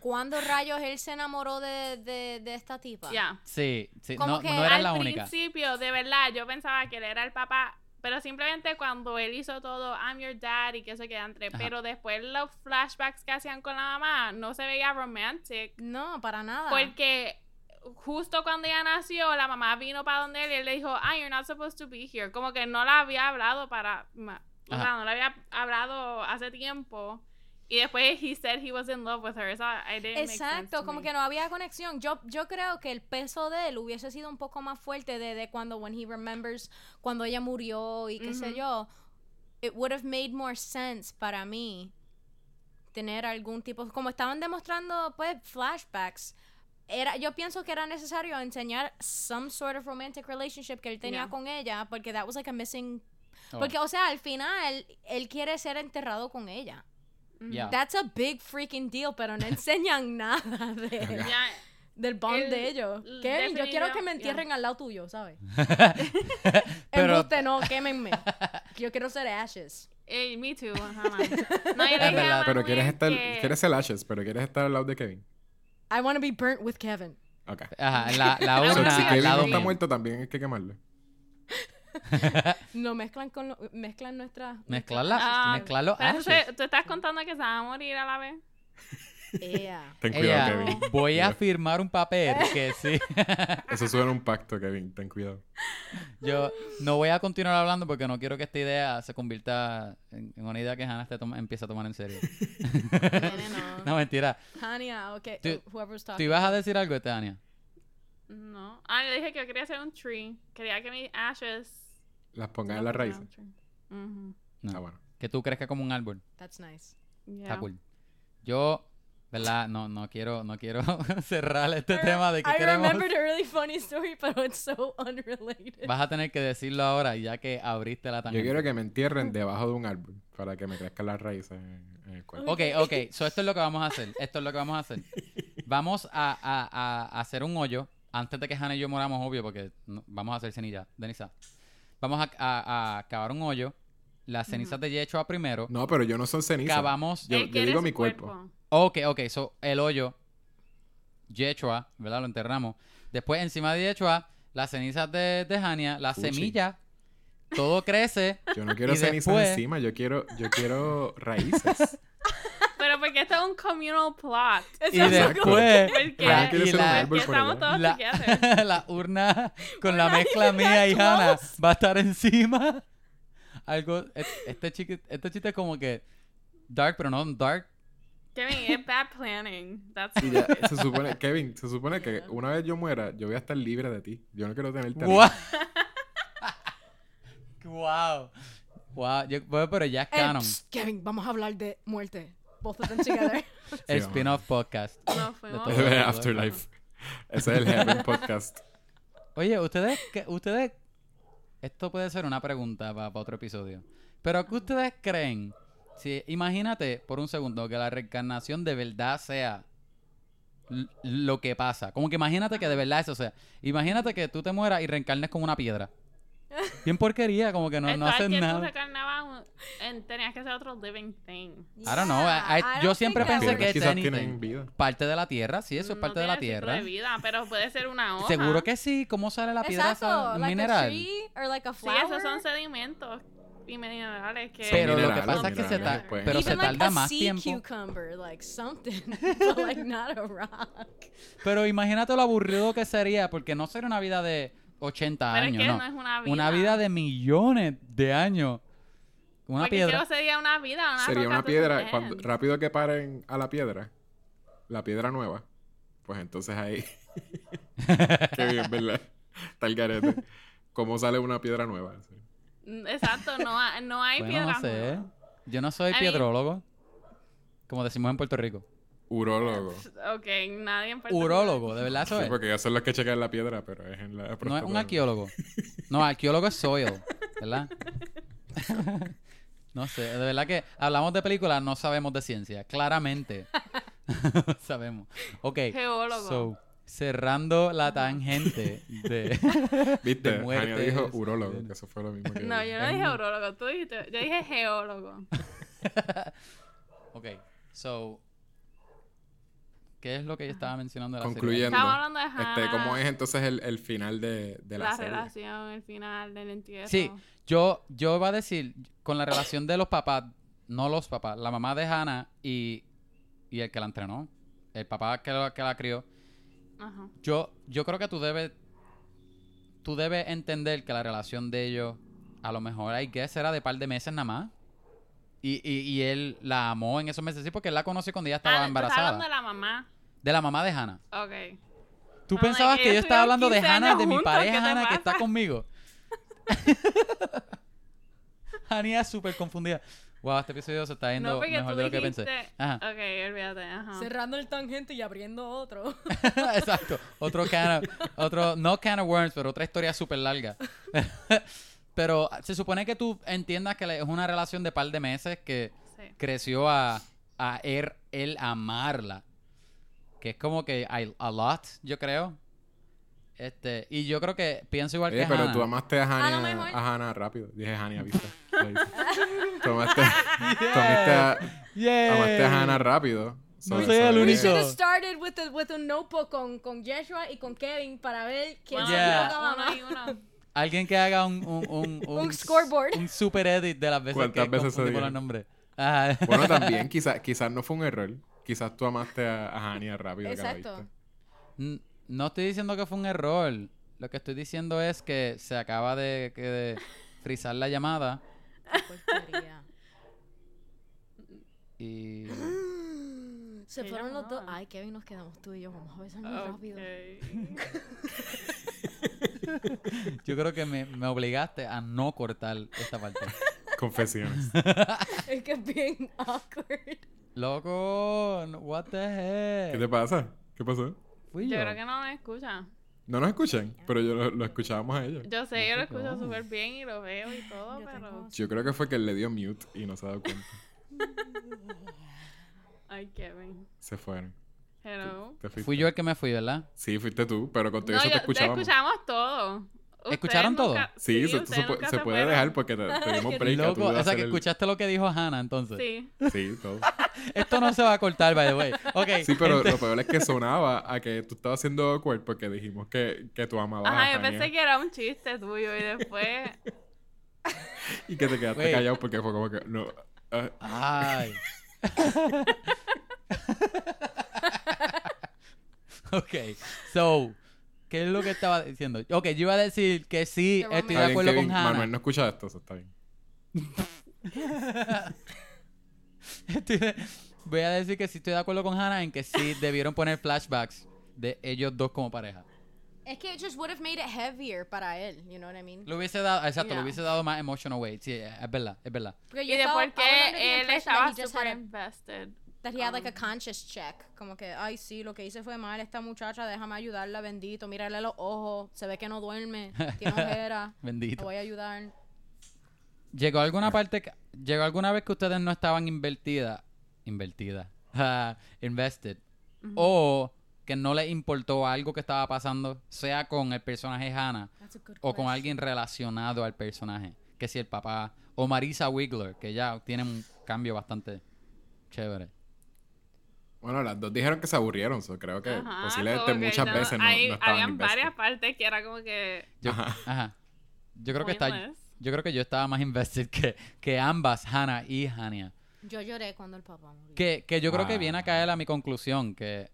cuando rayos él se enamoró de, de, de esta tipa. Ya. Sí, sí. Como No, que no era al la única. principio, de verdad, yo pensaba que él era el papá. Pero simplemente cuando él hizo todo, I'm your dad y que eso queda entre. Ajá. Pero después los flashbacks que hacían con la mamá no se veía romantic. No, para nada. Porque justo cuando ella nació, la mamá vino para donde él y él le dijo, ah, you're not supposed to be here. Como que no la había hablado para. ma- O sea, no la había hablado hace tiempo. Y después he said he was in love with her. So I didn't make sense Exacto, to como me. que no había conexión. Yo, yo creo que el peso de él hubiese sido un poco más fuerte de, de cuando when he remembers cuando ella murió y qué sé Ujú. yo. It would have made more sense para mí tener algún tipo como estaban demostrando pues flashbacks. Era, yo pienso que era necesario enseñar some sort of romantic relationship que él tenía Yeah. con ella porque that was like a missing Oh, porque o sea, al final él quiere ser enterrado con ella. Ujú. Yeah. That's a big freaking deal, pero no *laughs* enseñan nada de, del bond El- de ellos. Kevin, yo quiero que me entierren al lado tuyo, ¿sabes? *laughs* Pero- Embuste, no, quémenme. Yo quiero ser ashes. eh, me too, man. No. *laughs* Pero quieres estar, que- quieres ser Ashes, pero quieres estar al lado de Kevin. I want to be burnt with Kevin. Ok. Ajá, la, la So, So, si Kevin no lado está muerto, también hay que quemarlo. *laughs* No mezclan con lo- mezclan nuestras Mezclarla, Ah, mezclarlo pero entonces, ¿Tú estás contando que se van a morir a la vez? Ea. Ten cuidado, Kevin. voy a firmar un papel que sí. *laughs* Eso suena un pacto, Kevin. Ten cuidado. Yo no voy a continuar hablando porque no quiero que esta idea se convierta en, en una idea que Hannah toma- empiece a tomar en serio. No. *laughs* No, mentira. Hania, okay. Tú- whoever's ¿Tú talking. ibas a decir algo, Tania? No. Ah, le dije que yo quería hacer un tree. Quería que mis ashes. Las pongan en las raíces. No. Ah, bueno. Que tú crezcas como un árbol. That's nice. Está Yeah. cool. Yo, ¿verdad? No, no quiero, no quiero *laughs* cerrar este I tema de que I queremos. remembered a really funny story, *laughs* but it's so unrelated. Vas a tener que decirlo ahora ya que abriste la Yo tangente. quiero que me entierren debajo de un árbol para que me crezcan las raíces en, en el cuerpo. Ok, ok. So, esto es lo que vamos a hacer. Esto es lo que vamos a hacer. Vamos a, a- a- hacer un hoyo antes de que Hannah y yo moramos, obvio, porque no- vamos a hacer cenilla, Denisa. Vamos a, a- a cavar un hoyo. Las cenizas de Yechua primero. No, pero yo no son cenizas. Cavamos. Yo- yo digo mi cuerpo. Ok, ok. So, el hoyo. Yechua, ¿verdad? Lo enterramos. Después, encima de Yechua, las cenizas de, de Hania, las semillas. Todo crece. Yo no quiero cenizas después- encima, yo quiero, yo quiero raíces. *laughs* Pero porque esto es un communal plot. y después. Porque, la- y la- estamos todos la, *laughs* la urna con la mezcla mía y Hannah va a estar encima. *laughs* Algo, et- este, chiqui- este chiste es como que dark, pero no dark. Kevin, it's bad planning. That's Y ya, se supone, Kevin, se supone que una vez yo muera, yo voy a estar libre de ti. Yo no quiero tenerte. Wow. *laughs* *laughs* wow. Wow. Yo- bueno, pero ya es Eh, canon. psst, Kevin, vamos a hablar de muerte. Both of them together. *laughs* El vamos. spin-off podcast. Nos fuimos. es Afterlife. Ese es el Heaven Podcast. Oye, ustedes, qué- ustedes, esto puede ser una pregunta para otro episodio. Pero ¿qué ustedes creen? Si imagínate por un segundo que la reencarnación de verdad sea lo que pasa. Como que imagínate que de verdad eso, sea, imagínate que tú te mueras y reencarnes como una piedra. *laughs* Bien porquería, como que no, no es haces que tú nada. recarnabas un- en- tenías que hacer otro living thing. I don't know, I- I- I yo don't siempre pensé que vida. Parte de la tierra, sí, eso es No parte de la tierra. de vida, pero puede ser una hoja. Seguro que sí, ¿cómo sale la piedra? Exacto, esa? Un like a mineral. tree or like a Sí, esos son sedimentos y minerales que... Pero lo que pasa es que se ta- pues. pero se Even like tarda a más sea tiempo. cucumber, like something, *laughs* but like not a rock. Pero imagínate lo aburrido que sería, porque no sería una vida de 80 Pero es años, que no. no es una vida. Una vida de millones de años. Una Porque piedra. ¿qué sería una vida? Una Sería una piedra, cuando, rápido que paren a la piedra, la piedra nueva, pues entonces ahí. *laughs* Qué bien, ¿verdad? Está el garete. ¿Cómo sale una piedra nueva? Sí. Exacto, no, ha- no hay Bueno, piedras no sé. Yo no soy I mean- piedrólogo. Como decimos en Puerto Rico. Urólogo. *laughs* Ok, nadie en Puerto Urólogo, de verdad eso Sí, es. porque ellos son los que checan la piedra, pero es en la No es un arqueólogo. No, arqueólogo es soil, ¿verdad? *laughs* no sé, de verdad que hablamos de películas, no sabemos de ciencia. Claramente. *laughs* sabemos. Ok. Geólogo. So, cerrando la tangente de... *laughs* ¿Viste? de Jania muertes. dijo urólogo, que eso fue lo mismo que No, yo no dije urólogo, tú dijiste, yo dije geólogo. *laughs* ok, so... ¿Qué es lo que yo estaba mencionando de la serie? Concluyendo. Estamos hablando de Hannah, Este, ¿Cómo es entonces el, el final de, de la, la serie? relación, el final del entierro. Sí, yo, yo iba a decir, con la relación de los papás, no los papás, la mamá de Hannah y, y el que la entrenó, el papá que que la crió, Ajá. yo, yo creo que tú debes, tú debes entender que la relación de ellos, a lo mejor, I guess, era de par de meses nada más. Y, y, y él la amó en esos meses, sí, porque él la conoció cuando ella estaba Ah, embarazada. hablando de la mamá. De la mamá de Hannah. Ok. ¿Tú pensabas que yo estaba hablando de estuvieron 15 Hannah, de mi pareja ¿qué te Hannah que está conmigo? *laughs* Hannah es súper confundida. Wow, este episodio se está yendo No, mejor de lo que dijiste... pensé. Ajá. Ok, olvídate, ajá. Cerrando el tangente y abriendo otro. *laughs* *laughs* Exacto. Otro can of- otro, no can of worms, pero otra historia súper larga. *laughs* pero se supone que tú entiendas que es una relación de par de meses que Sí. creció a, a él, él amarla. Que es como que I- a lot, yo creo. Este, y yo creo que pienso igual Oye, que pero Hannah. tú amaste a A Hania, mejor- a Hannah rápido. Dije Hania, ¿viste? Amaste, *laughs* tú amaste a, Yay. amaste a Hannah rápido. No So, soy el único. should have started with, the, with un notebook con, con Joshua y con Kevin para ver quién se Yeah. uno. Alguien que haga un, un, *laughs* un, Un scoreboard. Un super edit de las veces ¿Cuántas que veces se confundimos los nombres. Ajá. Bueno, *laughs* también, quizás quizás no fue un error. Quizás tú amaste a, a Hania rápido. Exacto. No estoy diciendo que fue un error. Lo que estoy diciendo es que se acaba de, que de frizar la llamada Porquería. *laughs* y... *gasps* Se fueron los dos. Ay, Kevin, nos quedamos tú y yo. Vamos a besarnos rápido. Ok. *laughs* Yo creo que me, me obligaste a no cortar esta parte. *laughs* Confesiones. Es que es bien awkward. Loco, what the heck. ¿Qué te pasa? ¿Qué pasó? Fui Yo yo. creo que no me escuchan. No nos escuchan, pero yo lo, lo escuchábamos a ellos. Yo sé, yo lo escucho súper bien y lo veo y todo, Yo pero... tengo- Yo creo que fue que él le dio mute y no se ha dado cuenta. *laughs* Ay, Kevin. Se fueron. Hello. Te. Fui yo el que me fui, ¿verdad? Sí, fuiste tú, pero con todo No, eso yo- te escuchábamos. escuchamos todo. ¿Escucharon todo? nunca- Sí, ustedes se, se puede fueron. dejar porque te, te *laughs* dimos break Loco, o sea que el- escuchaste lo que dijo Hannah entonces. Sí. Sí, todo. *laughs* Esto no se va a cortar, by the way. Ok. Sí, pero gente. lo peor es que sonaba a que tú estabas haciendo awkward porque dijimos que, que tú amabas Ajá, a yo pensé que era un chiste tuyo y después... *laughs* y que te quedaste Wait. callado porque fue como que no. ah, Ay. ok, so, ¿qué es lo que estaba diciendo? Ok, yo iba a decir que sí, estoy de acuerdo Kevin. con Hannah. Manuel no escucha esto, eso está bien. *laughs* Estoy de- Voy a decir que sí estoy de acuerdo con Hannah en que sí debieron poner flashbacks de ellos dos como pareja. Es que it just would have made it heavier para él, you know what I mean? Lo hubiese dado, exacto, Yeah. lo hubiese dado más emotional weight. Sí, es verdad, es verdad. Porque Y de por qué él estaba a- invested. That he had like a Um, conscious check. Como que, ay, sí, lo que hice fue mal. Esta muchacha, déjame ayudarla, bendito. Mírale los ojos. Se ve que no duerme. Tiene *laughs* ojera. Le Bendito. voy a ayudar. ¿Llegó alguna parte, que- llegó alguna vez que ustedes no estaban invertidas, invertidas, *laughs* ah, invested, o que no le importó algo que estaba pasando, sea con el personaje Hannah o con alguien relacionado al personaje. Que si el papá o Marisa Wigler, que ya tiene un cambio bastante chévere. Bueno, las dos dijeron que se aburrieron, so creo que Ajá, posiblemente que muchas no- veces no, hay- no estaban Habían varias partes que era como que. Yo, Ajá. ajá. Yo creo que está, yo creo que yo estaba más invested que, que ambas, Hannah y Hania. Yo lloré cuando el papá murió. Que, que yo creo que Ah. viene a caer a mi conclusión que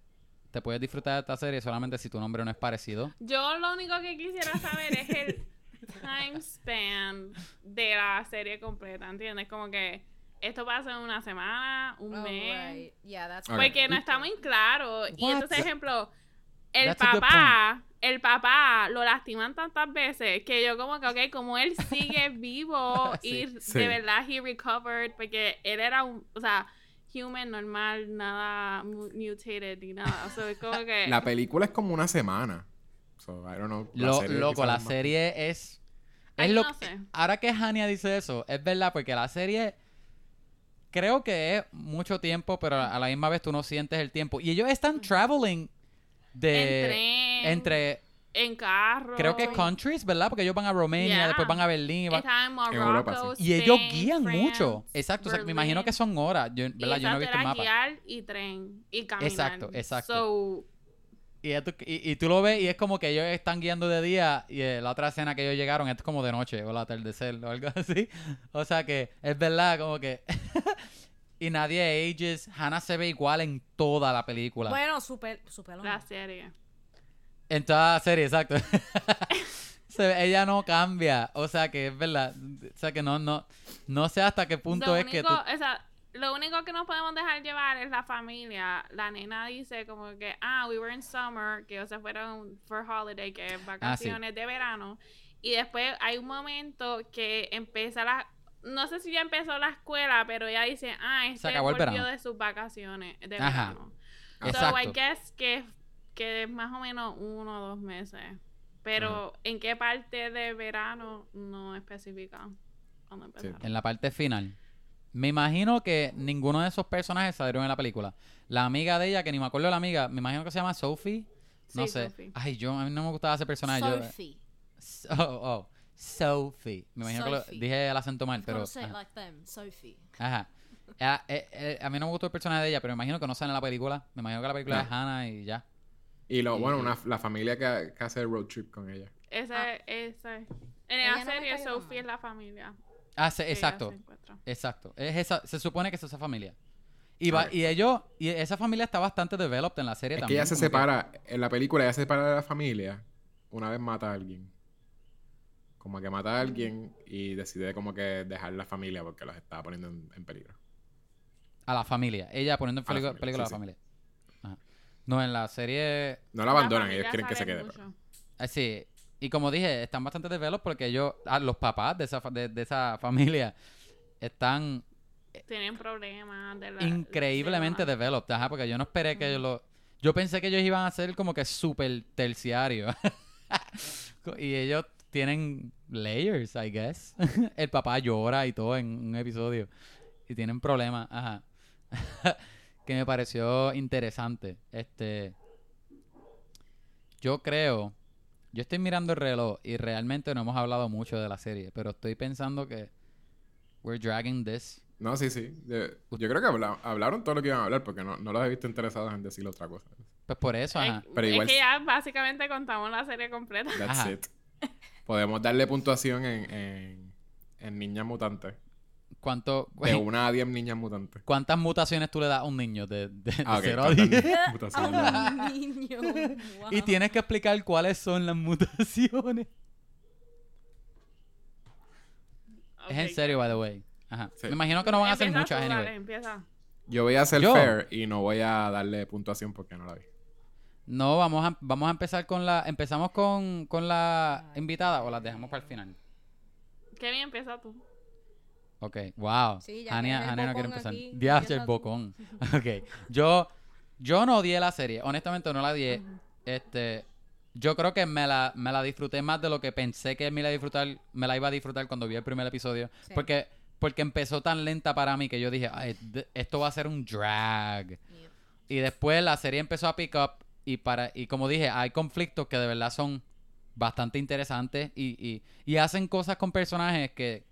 te puedes disfrutar de esta serie solamente si tu nombre no es parecido. Yo lo único que quisiera saber es el *laughs* time span de la serie completa, ¿entiendes? Como que esto pasa en una semana, un Oh, mes. right. Yeah, that's Ok. Porque no está muy claro. Y entonces, ejemplo, el That's papá, el papá lo lastiman tantas veces que yo como que, ok, como él sigue *laughs* vivo y Sí. Sí. de verdad he recovered porque él era un, o sea, human normal, nada mu- mutated ni nada. O sea, es como que... La película es como una semana. So, I don't know. La Lo, serie loco, la más- serie es... Es Ay, lo no que- sé. Ahora que Hania dice eso, es verdad, porque la serie creo que es mucho tiempo, pero a la misma vez tú no sientes el tiempo. Y ellos están traveling de... En tren, entre en carro. creo que countries, ¿verdad? Porque ellos van a Romania, Yeah. después van a Berlín y, van- en Morocco, y ellos Spain, guían France, mucho. Exacto, o sea, me imagino que son horas, yo, Y ¿verdad? Yo no he visto el mapa. guiar y tren y caminar. Exacto, exacto. So, Y, tú, y, y tú lo ves y es como que ellos están guiando de día y eh, la otra escena que ellos llegaron es como de noche o el atardecer o algo *laughs* así. O sea que es verdad, como que... *laughs* y nadie ages. Hannah se ve igual en toda la película. Bueno, super, super la serie. En toda la serie, exacto. *laughs* Se ve- ella no cambia. O sea que es verdad. O sea que no, no, no sé hasta qué punto Lo es que tú... único- o sea, lo único que nos podemos dejar llevar es la familia. La nena dice como que, ah, we were in summer, que ellos se fueron for holiday, que Ah, es vacaciones de verano. Y después hay un momento que empieza la... No sé si ya empezó la escuela, pero ella dice, ah, este acabó el volvió verano. de sus vacaciones de Ajá. verano. Ah, So, Exacto. I guess que, que es más o menos uno o dos meses. Pero en qué parte de verano no especifica cuando empezaron. En la parte final. Me imagino que ninguno de esos personajes salieron en la película. La amiga de ella, que ni me acuerdo de la amiga, me imagino que se llama Sophie. No Sí, sé. Sophie. Ay, yo a mí no me gustaba ese personaje. yo- Sophie. Oh, oh. Sophie. Me imagino que lo- dije el acento mal, pero. say it like them, Sophie. Ajá. Ah, eh, eh, a mí no me gustó el personaje de ella, pero me imagino que no sale en la película. Me imagino que la película No. es Hannah y ya. Y lo, Y- bueno, una- la familia que, que hace el road trip con ella. Ese, Ah. ese. En no me serie, Sophie es la familia. Ah, se- que exacto. se. Exacto. Es esa, se supone que es esa familia. Y, va- y ellos, y esa familia está bastante developed en la serie Es que también. ella se que- separa, en la película ella se separa de la familia una vez mata a alguien. Como que mata a alguien y decide como que dejar la familia porque los estaba poniendo en, en peligro. A la familia. Ella poniendo en A la peligro, familia, peligro a la sí, familia. Ajá. No, en la serie... No la abandonan, ellos quieren que se quede. mucho. eh, sí. Y como dije, están bastante developed porque ellos... ah, los papás de esa, de, de esa *laughs* familia están Tienen problemas de la. increíblemente de la- developed. Ajá, porque yo no esperé que ellos lo... Yo pensé que ellos iban a ser como que súper terciarios. *laughs* y ellos tienen layers, I guess. *laughs* El papá llora y todo en un episodio. Y tienen problemas. Ajá. que me pareció interesante. Este... Yo creo... Yo estoy mirando el reloj y realmente no hemos hablado mucho de la serie, pero estoy pensando que we're dragging this No, sí, sí. Yo, yo creo que habla- hablaron todo lo que iban a hablar porque no, no los he visto interesados en decir otra cosa. Pues por eso, Es, ajá. Es que ya básicamente contamos la serie completa. That's Ajá. it. Podemos darle puntuación en, en, en niñas mutantes. ¿Cuánto, De una a 10 niñas mutantes. ¿Cuántas mutaciones tú le das a un niño de, de, de Ah, ok, 0 a ¿cuántas 10? *laughs* mutaciones? A un niño. Y tienes que explicar cuáles son las mutaciones. Es en serio, by the way. Ajá. Sí. Me imagino que no van a ser Empieza muchas, tú, dale, anyway. empieza. Yo voy a hacer Yo. fair y no voy a darle puntuación porque no la vi. No, vamos a, vamos a empezar con la... ¿Empezamos con, con la invitada o las dejamos para el final? Kevin, empieza tú. Ok, wow. Sí, ya el Hania no quiere empezar. Diache, el bocón. *laughs* ok. Yo, yo no odié la serie. Honestamente, no la odié. Este, yo creo que me la, me la disfruté más de lo que pensé que me la, disfrutar, me la iba a disfrutar cuando vi el primer episodio. Sí. Porque, porque empezó tan lenta para mí que yo dije, "Ay, esto va a ser un drag. Y después la serie empezó a pick up y para y como dije, hay conflictos que de verdad son bastante interesantes y, y, y hacen cosas con personajes que,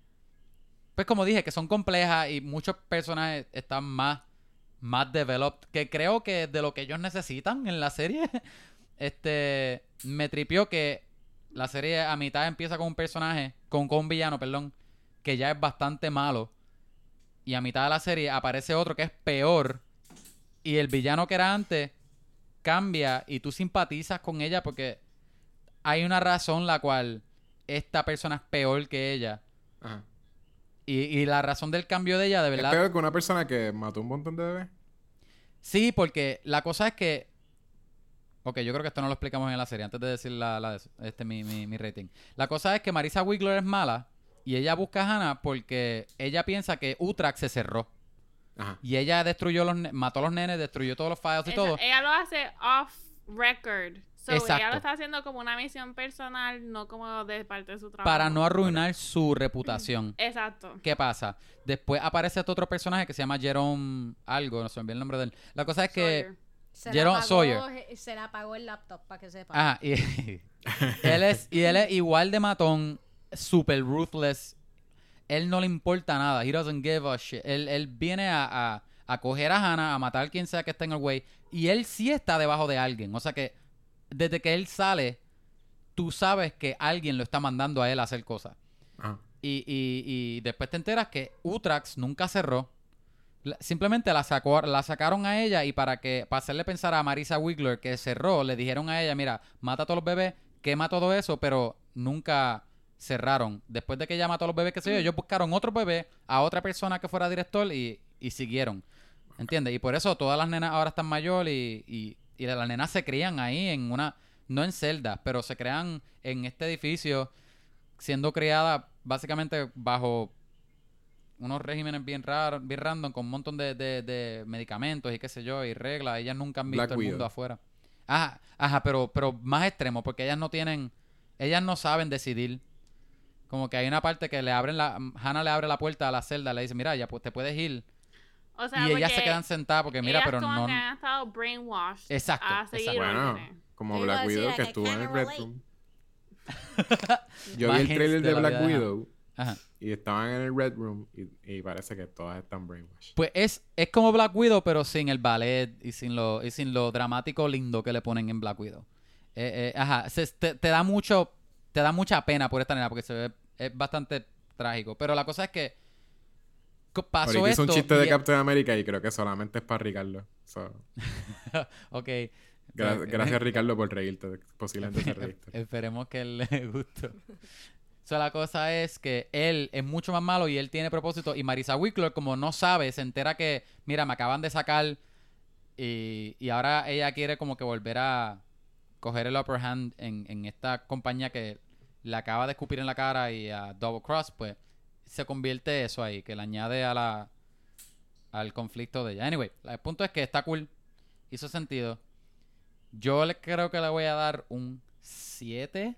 pues como dije, que son complejas y muchos personajes están más, más developed, que creo que de lo que ellos necesitan en la serie. *laughs* Este, me tripió que la serie a mitad empieza con un personaje, con, con un villano, perdón, que ya es bastante malo. Y a mitad de la serie aparece otro que es peor. Y el villano que era antes cambia y tú simpatizas con ella porque hay una razón la cual esta persona es peor que ella. Ajá. Y, y la razón del cambio de ella, de Es verdad. peor que una persona que mató un montón de bebés. Sí, porque la cosa es que. Ok, yo creo que esto no lo explicamos en la serie antes de decir la, este mi, mi, mi rating. La cosa es que Marisa Wigler es mala y ella busca a Hannah porque ella piensa que Utrax se cerró. Ajá. Y ella destruyó los mató a los nenes, destruyó todos los files y Esa- todo. Ella lo hace off record. So, ella Exacto. lo está haciendo como una misión personal, no como de parte de su trabajo. para no arruinar su reputación. *clears throat* Exacto. ¿Qué pasa? Después aparece este otro personaje que se llama Jerome algo, no se me olvidó el nombre de él. La cosa es que... Se Jerome apagó, Sawyer. eh, Se la apagó el laptop, para que sepa. Ajá, y *laughs* él es, y él es igual de matón, super ruthless. Él no le importa nada. He doesn't give a shit. Él, él viene a, a, a coger a Hannah, a matar a quien sea que esté en el way. Y él sí está debajo de alguien. O sea que desde que él sale, tú sabes que alguien lo está mandando a él a hacer cosas. Ajá. Y, y, y después te enteras que Utrax nunca cerró. La- Simplemente la, sacó, la sacaron a ella y para que para hacerle pensar a Marisa Wigler que cerró, le dijeron a ella, mira, mata a todos los bebés, quema todo eso, pero nunca cerraron. Después de que ella mató a los bebés, que sé yo, ellos buscaron otro bebé, a otra persona que fuera director y, y siguieron. ¿Entiendes? Y por eso todas las nenas ahora están mayor y, y, y las nenas se crían ahí en una, no en celdas, pero se crean en este edificio siendo criadas básicamente bajo unos regímenes bien raros, bien random, con un montón de, de- de medicamentos y qué sé yo, y reglas. Ellas nunca han visto Black el mundo afuera. Ajá, ajá, pero, pero más extremo, porque ellas no tienen, ellas no saben decidir. Como que hay una parte que le abren la, Hannah le abre la puerta a la celda, le dice, mira, ya pues te puedes ir. O sea, y ellas se quedan sentadas porque, mira, pero como no... que han estado brainwashed Exacto, a seguir exacto. Bueno, órdenes. como Black Widow que estuvo en el Red. Room. *laughs* Yo vi el trailer de de la Black. Widow Ajá. y estaban en el Red Room y, y parece que todas están brainwashed. Pues es, es como Black Widow, pero sin el ballet y sin lo, y sin lo dramático lindo que le ponen en Black Widow. Eh, eh, ajá, se- te, te da mucho, te da mucha pena por esta nena porque se ve, es bastante trágico. Pero la cosa es que pasó Ahorita un chiste de Captain America y creo que solamente es para Ricardo. So, *laughs* ok. gra- Ok. Gracias Ricardo por reírte. Posiblemente te *laughs* reíste. Esperemos que él le *laughs* gustó. So, la cosa es que él es mucho más malo y él tiene propósito. Y Marisa Wickler, como no sabe, se entera que, mira, me acaban de sacar y, y ahora ella quiere como que volver a coger el upper hand en, en esta compañía que le acaba de escupir en la cara y a Double Cross, pues se convierte eso ahí, que le añade a la al conflicto de ella. Anyway, el punto es que está cool, hizo sentido. Yo le creo que le voy a dar un 7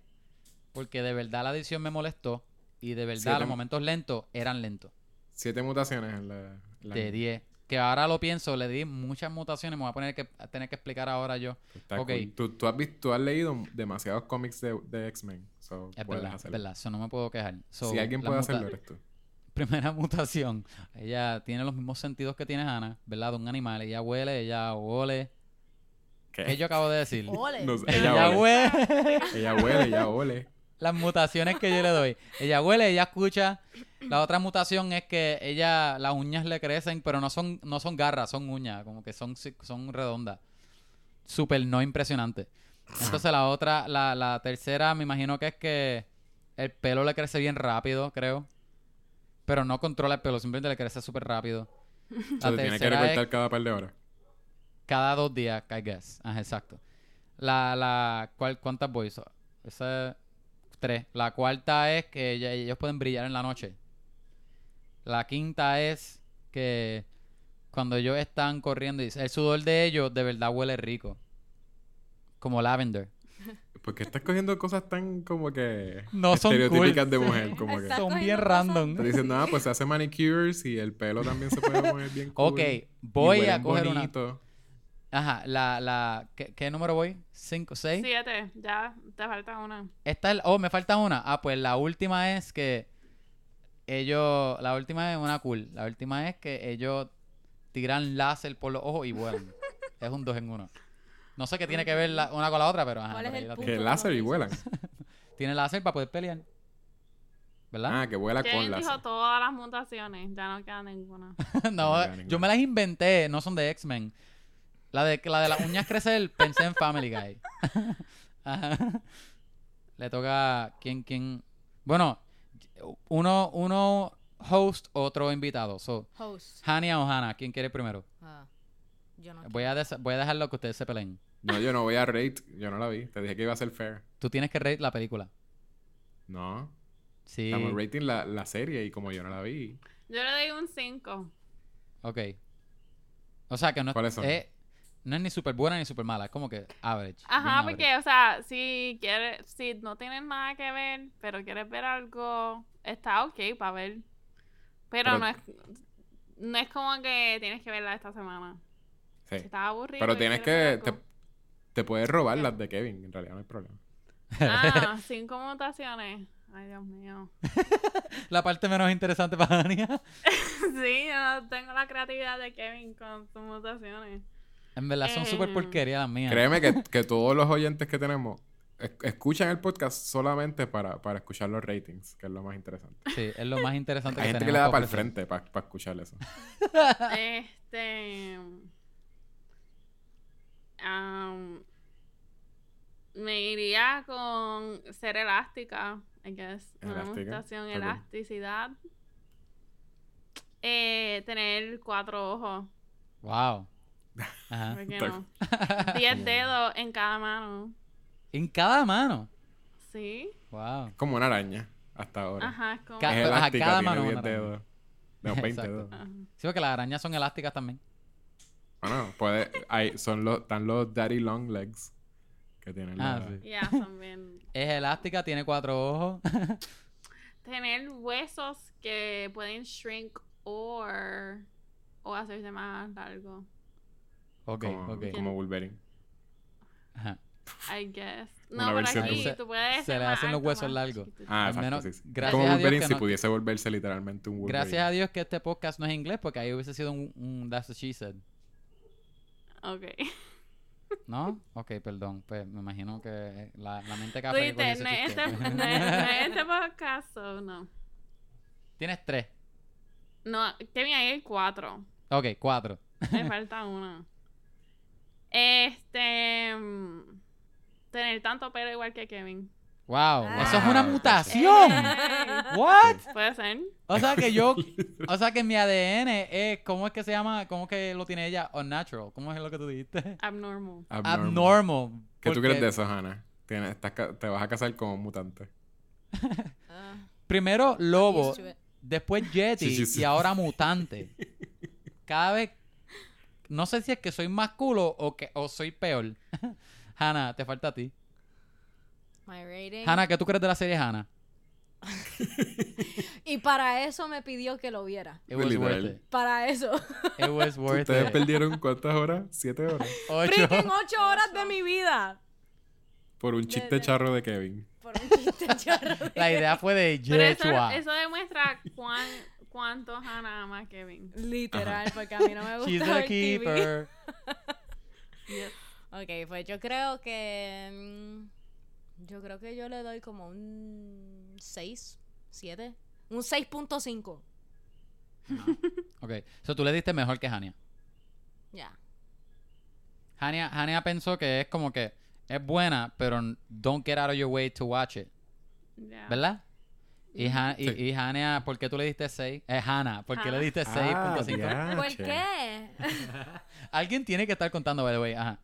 porque de verdad la edición me molestó y de verdad Siete. los momentos lentos eran lentos. Siete mutaciones en la... en la- De 10. Que ahora lo pienso, le di muchas mutaciones, me voy a poner que a tener que explicar ahora yo. Está Ok. cool. Tú, tú has visto, tú has leído demasiados cómics de, de X-Men. So, Es puedes verdad, es verdad, eso no me puedo quejar. So, si alguien puede hacerlo, eres tú. *laughs* Primera mutación, ella tiene los mismos sentidos que tiene Hannah, ¿verdad? De un animal, ella huele, ella ole. ¿Qué? ¿Qué yo acabo de decir? *laughs* Ole. No sé, Ella ella, huele. huele. *laughs* Ella huele, ella ole. las mutaciones que yo le doy. Ella huele, ella escucha. La otra mutación es que ella, las uñas le crecen, pero no son, no son garras, son uñas, como que son, son redondas. Súper no impresionante. Entonces la otra, la, la tercera, me imagino que es que el pelo le crece bien rápido, creo. Pero no controla el pelo, simplemente le crece súper rápido. *laughs* So, te tiene que es- recortar cada par de horas. cada dos días, I guess. Ajá, exacto. La, la, ¿cuál, ¿cuántas voy? So- Esa es tres. La cuarta es que ella- ellos pueden brillar en la noche. La quinta es que cuando ellos están corriendo, y el sudor de ellos de verdad huele rico. Como lavender. ¿Por qué estás cogiendo cosas tan como que No son estereotípicas cool. de mujer? Como que. Son bien random. estás diciendo, ah, pues se hace manicures y el pelo también se puede poner bien cool. Ok, y voy a coger una. Ajá, la, la, ¿qué, qué número voy? ¿Cinco, seis? Siete, ya, te falta una. Esta es, oh, me falta una. Ah, pues la última es que ellos, la última es una cool. La última es que ellos tiran láser por los ojos y vuelan. es un dos en uno. No sé qué tiene que ver la- una con la otra, pero ajá. ¿Cuál es el punto? Que láser y vuelan. *laughs* Tiene láser para poder pelear. ¿Verdad? Ah, que vuela con dijo láser. todas las mutaciones, ya no queda ninguna. *laughs* no, queda yo me las inventé, no son de X-Men. La de, la de las uñas crecer, *laughs* pensé en Family Guy. Ajá. Le toca. ¿Quién, quién? Bueno, uno, uno host, otro invitado. So, Host. Hania o Hannah, ¿quién quiere primero? Ah, yo no. Voy a, voy a dejarlo que ustedes se peleen. No, yo no voy a rate. Yo no la vi. Te dije que iba a ser fair. Tú tienes que rate la película. No. Sí. Estamos rating la, la serie y como yo no la vi. Yo le doy un 5. Ok. O sea que no, ¿Cuáles son? es- no es ni súper buena ni súper mala. Es como que average. Ajá, average. porque, o sea, si quieres, si no tienes nada que ver, pero quieres ver algo, está ok para ver. Pero, Pero- no es no es como que tienes que verla esta semana. Sí. Si estás aburrido. Pero tienes que. Te, te puedes robar las de Kevin. En realidad no hay problema. Ah, *laughs* cinco mutaciones. Ay, Dios mío. *laughs* La parte menos interesante para Hania. *laughs* sí, yo no tengo la creatividad de Kevin con sus mutaciones. En verdad son súper Eh. porquería las mías. Créeme que, que todos los oyentes que tenemos es- escuchan el podcast solamente para, para escuchar los ratings, que es lo más interesante. Sí, es lo más interesante Hay que gente que tenemos le da para el frente para, escuchar eso. Este. Am, me iría con ser elástica, I guess. Una Elástica, mutación, ok. elasticidad. Eh, tener cuatro ojos. Wow. *laughs* Ajá. ¿Por qué no? Diez dedos en cada mano. En cada mano. Sí. Wow. Como una araña hasta ahora. Ajá, es como. Ca- Es Ajá, elástica, cada tiene mano es 10 una araña. dedos. No, 20 Exacto. dedos. Ajá. Sí, porque las arañas son elásticas también. Bueno, puede, hay, son los, están los daddy long legs que tienen Ah, la- sí. Ya, son bien. *laughs* Es elástica, tiene cuatro ojos. *laughs* Tener huesos que pueden shrink or, o hacerse más largo. ok, como, ok. como Wolverine. Ajá. I guess. Una No, pero versión aquí de- tú puedes se le hacen los huesos largos. Ah, Al exacto, menos, sí, sí. gracias como a Dios Wolverine que si no- pudiese volverse literalmente un Wolverine. Gracias a Dios que este podcast no es inglés porque ahí hubiese sido un, un That's what she said. Ok. ¿No? Ok, perdón. Pues me imagino que la, la mente café dices, no es este, no es- no es este podcast, so no. Tienes tres. No, Kevin, ahí hay cuatro. Ok, cuatro. Me falta una. Este. mm, Tener tanto pelo igual que Kevin. Wow, Ah. eso es una mutación. Ey, *laughs* What? Puede ser. O sea que yo, *laughs* o sea que mi ADN es, ¿cómo es que se llama? ¿Cómo es que lo tiene ella? Unnatural. ¿Cómo es lo que tú dijiste? Abnormal. Abnormal. Abnormal. ¿Qué tú crees de eso, Hannah? Tienes- estás te vas a casar con un mutante. *laughs* Ah, Primero lobo, después Yeti Sí, sí, sí. y ahora mutante. Cada vez, no sé si es que soy más culo o que o soy peor. Hannah, te falta a ti. My rating. Hannah, ¿qué tú crees de la serie Hannah? *laughs* Y para eso me pidió que lo viera. It was worth it. Para eso. It was worth ¿Ustedes it. perdieron cuántas horas? ¿Siete horas? Ocho. Freaking ocho horas de mi vida. Por un chiste charro de Kevin. Por un chiste *laughs* charro. de- La idea fue de Pero eso, Yechua. eso demuestra cuán, cuánto Hannah ama a Kevin. Literal, porque a mí no me *laughs* gusta She's a ver TV. keeper. Ok, pues yo creo que. Yo creo que yo le doy como un 6, 7. Un 6.5. Ok, so tú le diste mejor que Hania. Ya. Hania, Hania pensó que es como que es buena, pero don't get out of your way to watch it. Ya. ¿Verdad? Y, Han- y, Sí. y Hania, ¿por qué tú le diste 6? Eh, Hannah, ¿por qué le diste Ah, 6.5? diache. ¿Por qué? Alguien tiene que estar contando, by the way. Ajá.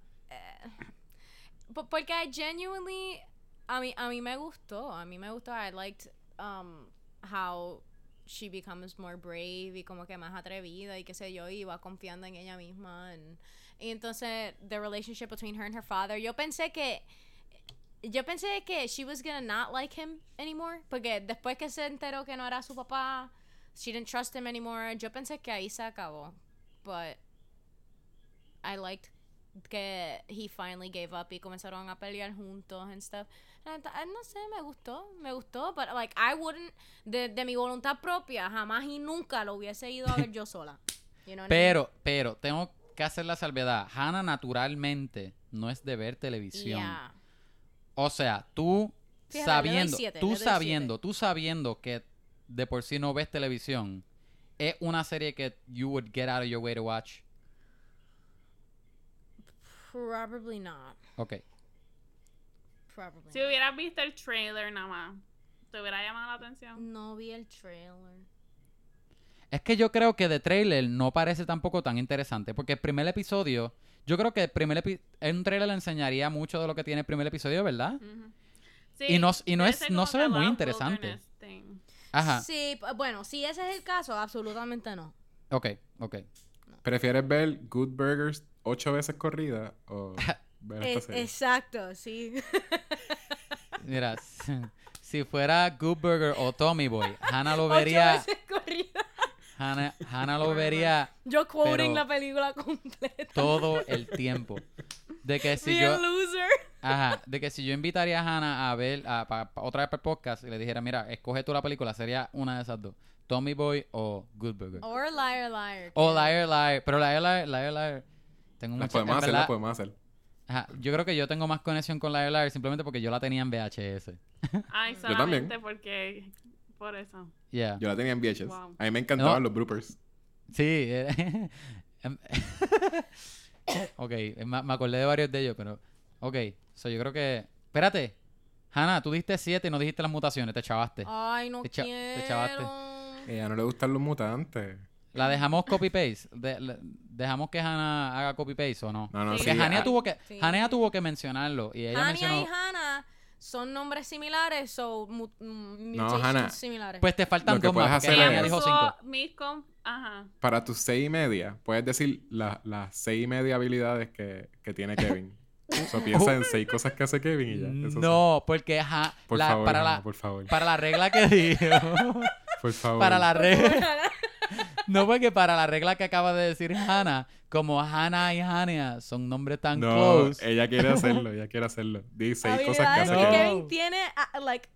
Po- Porque I genuinely. A mí, a mí me gustó. A mí me gustó. I liked um, how she becomes more brave y como que más atrevida y qué sé yo. Y va confiando en ella misma. and- y entonces, the relationship between her and her father. Yo pensé que. Yo pensé que she was gonna not like him anymore. Porque después que se enteró que no era su papá, she didn't trust him anymore. Yo pensé que ahí se acabó. But I liked que he finally gave up y comenzaron a pelear juntos and stuff. I- no sé, me gustó, me gustó, but like I wouldn't de, de mi voluntad propia jamás y nunca lo hubiese ido a ver yo *laughs* sola. You know what I mean? Pero, pero, tengo que hacer la salvedad. Hannah naturalmente no es de ver televisión. Yeah. O sea, tú Fíjate, sabiendo, siete, tú sabiendo, tú sabiendo que de por sí no ves televisión, es una serie que you would get out of your way to watch. Probably not. Ok. Probably. Si hubieras visto el trailer nada más, ¿te hubiera llamado la atención? No vi el trailer. Es que yo creo que de trailer no parece tampoco tan interesante, porque el primer episodio, yo creo que el primer epi- en un trailer le enseñaría mucho de lo que tiene el primer episodio, ¿verdad? Sí, Y no- y no es- no se ve muy interesante. Ajá. Sí, bueno, si ese es el caso, absolutamente no. Ok, ok. ¿Prefieres ver Good Burgers ocho veces corrida o *laughs* ver esta Es- serie? exacto, sí. *laughs* Mira, si, fuera Good Burger o Tommy Boy, Hannah lo *laughs* Ocho vería. Hannah, *laughs* Hannah lo vería Yo quoting la película completa. todo el tiempo. De que si Be yo, a loser. ajá, de que si yo invitaría a Hannah a ver a, pa- pa- otra vez para el podcast y le dijera, mira, escoge tú la película, sería una de esas dos, Tommy Boy o Good Burger. Or liar, liar. O Liar Liar, pero Liar Liar, Liar Liar, tengo Las mucha, podemos hacer, las podemos hacer. Ajá, yo creo que yo tengo más conexión con Liar Liar simplemente porque yo la tenía en VHS. *laughs* Ay, también. solamente porque... Por eso. Yeah. Yo la tenía en VHS. Wow. A mí me encantaban No. los bloopers. Sí. eh, *laughs* ok, me, me acordé de varios de ellos, pero... Ok, so yo creo que... Espérate. Hannah, tú diste siete y no dijiste las mutaciones, te chavaste. Ay, no Te cha- te quiero. chavaste. A ella no le gustan los mutantes. ¿La dejamos copy-paste? De- ¿Dejamos que Hannah haga copy-paste o no? No, no, Sí. sí. Porque Hannah ah, tuvo que, Sí. Tuvo que mencionarlo y ella Hania mencionó... y Hannah son nombres similares, so mu- mm, No, Hannah. similares. Pues te faltan dos más hacer dijo cinco. Ajá. Para tus seis y media, puedes decir la- las seis y media habilidades que, que tiene Kevin. *laughs* So, piensa en seis cosas que hace Kevin y ya. eso sí. No, porque ja- Por la- favor, para, la, por favor. para la regla que dijo... *laughs* Por favor. para la regla... No, porque para la regla que acaba de decir Hannah, como Hannah y Hania son nombres tan No, close. ella quiere *laughs* hacerlo, ella quiere hacerlo. Di seis cosas que hace No. que Kevin. Tiene, ah, like,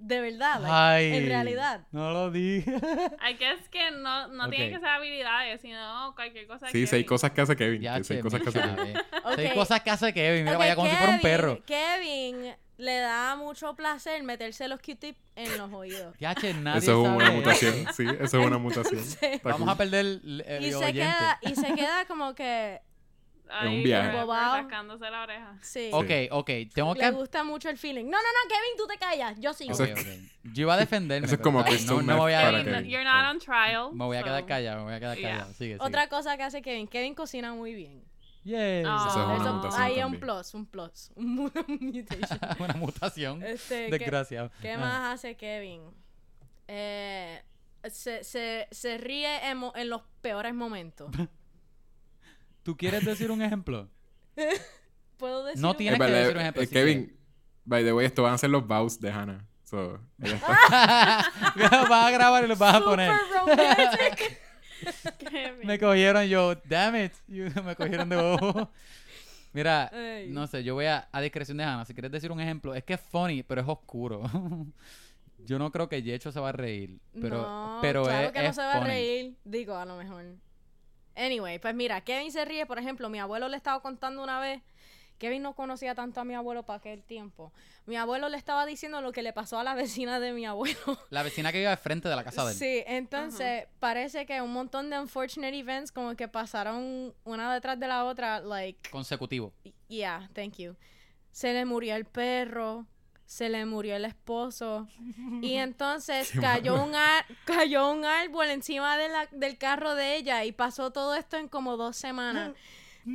de verdad, like, Ay, en realidad. No lo dije. Hay *laughs* que es que no, no tiene Ok. que ser habilidades, sino cualquier cosa Sí, que... seis cosas que hace Kevin. Ya, di seis cosas que hace Kevin. chavé. Ok. Seis cosas que hace Kevin. Mira, vaya como si fuera un perro. Kevin le da mucho placer meterse los Q-tips en los oídos. *laughs* Ya, che, nadie Eso es una mutación, *laughs* sí, eso es una mutación. *laughs* Vamos cool. a perder el, el Y se, oyente. queda, y se queda como que, Ahí, un viaje. rascándose la oreja. sí. Ok, ok. Tengo Le que... gusta mucho el feeling. No, no, no, Kevin, tú te callas. Yo sigo. Eso Ok, es- ok. Yo iba a defenderme. Eso es como crystal no, me voy a para Kevin, you're not on trial. Me voy a so- quedar callado, me voy a quedar Yeah. callado. Sigue, sigue. Otra cosa que hace Kevin. Kevin cocina muy bien. Yes. Ah. Eso es una Eso- mutación Ahí un plus, un plus. *laughs* Un. *laughs* Una mutación. Este, ¿qué- Desgraciado. ¿Qué Ah. más hace Kevin? Eh, se, se, se ríe en, mo- en los peores momentos. *laughs* ¿Tú quieres decir un ejemplo? ¿Puedo decir No Tienes Es que decir un ejemplo, eh, si Kevin, by the way, esto van a ser los vows de Hannah. So, vas a grabar y los vas a poner. *laughs* *laughs* Me cogieron yo, damn it. *laughs* Me cogieron de bobo. Mira, Ay. no sé, yo voy a, a discreción de Hannah. Si quieres decir un ejemplo, es que es funny, pero es oscuro. yo no creo que Yecho se va a reír. Pero, no, pero claro es, que no es se va a funny. reír. Digo, a lo mejor. Anyway, pues mira, Kevin se ríe, por ejemplo, mi abuelo le estaba contando una vez. Kevin no conocía tanto a mi abuelo para aquel tiempo. Mi abuelo le estaba diciendo lo que le pasó a la *laughs* vecina de mi abuelo. La vecina que iba al frente de la casa de él. Sí, entonces parece que un montón de unfortunate events como que pasaron una detrás de la otra, like, Consecutivo. yeah, thank you. Se le murió el perro, se le murió el esposo *laughs* y entonces cayó un, ar- cayó un árbol encima de la- del carro de ella y pasó todo esto en como dos semanas. *laughs*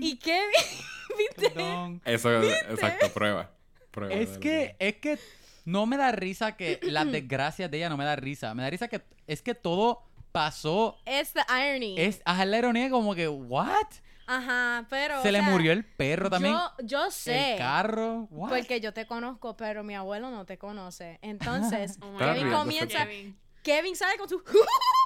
y Kevin, *laughs* ¿viste? Perdón. Eso es, exacto, prueba. prueba Es que, es que no me da risa que las *clears throat* desgracias de ella no me da risa. Me da risa que es que todo pasó. Es the irony. Es a la ironía como que, ¿what? Ajá, pero... Se o le sea, murió el perro también. Yo, yo sé. El carro. What? Porque yo te conozco, pero mi abuelo no te conoce. Entonces, *laughs* Oh Kevin riendo, comienza. Kevin. Kevin sale con su. *laughs*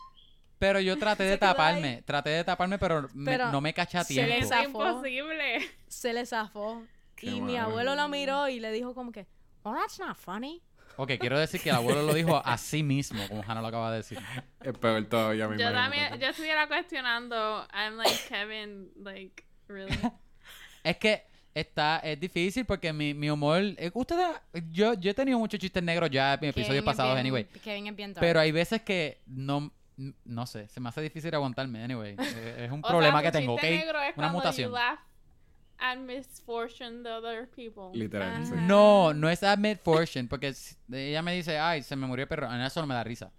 Pero yo traté de taparme, traté de taparme, pero, me- Pero no me caché a se le tiempo. Es zafó. imposible. Se le zafó. Qué y mi abuelo la miró y le dijo como que, oh, that's not funny. Ok, quiero decir que el abuelo lo dijo a sí mismo, como Hannah lo acaba de decir. Es peor todavía, me Yo imagino. también, yo estuviera cuestionando, I'm like Kevin, like, really. Es que está, es difícil porque mi, mi humor. eh, Ustedes, yo, yo he tenido muchos chistes negros ya en episodios pasados, anyway. Kevin es bien dark. Pero hay veces que no, no sé, se me hace difícil aguantarme, anyway. *laughs* Eh, Es un O problema sea, que tengo, ¿ok? chiste negro es Una mutación. At misfortune de other people. Literal, sí. No, no es admit fortune, porque ella me dice, ay, se me murió el perro. A mí eso no me da risa.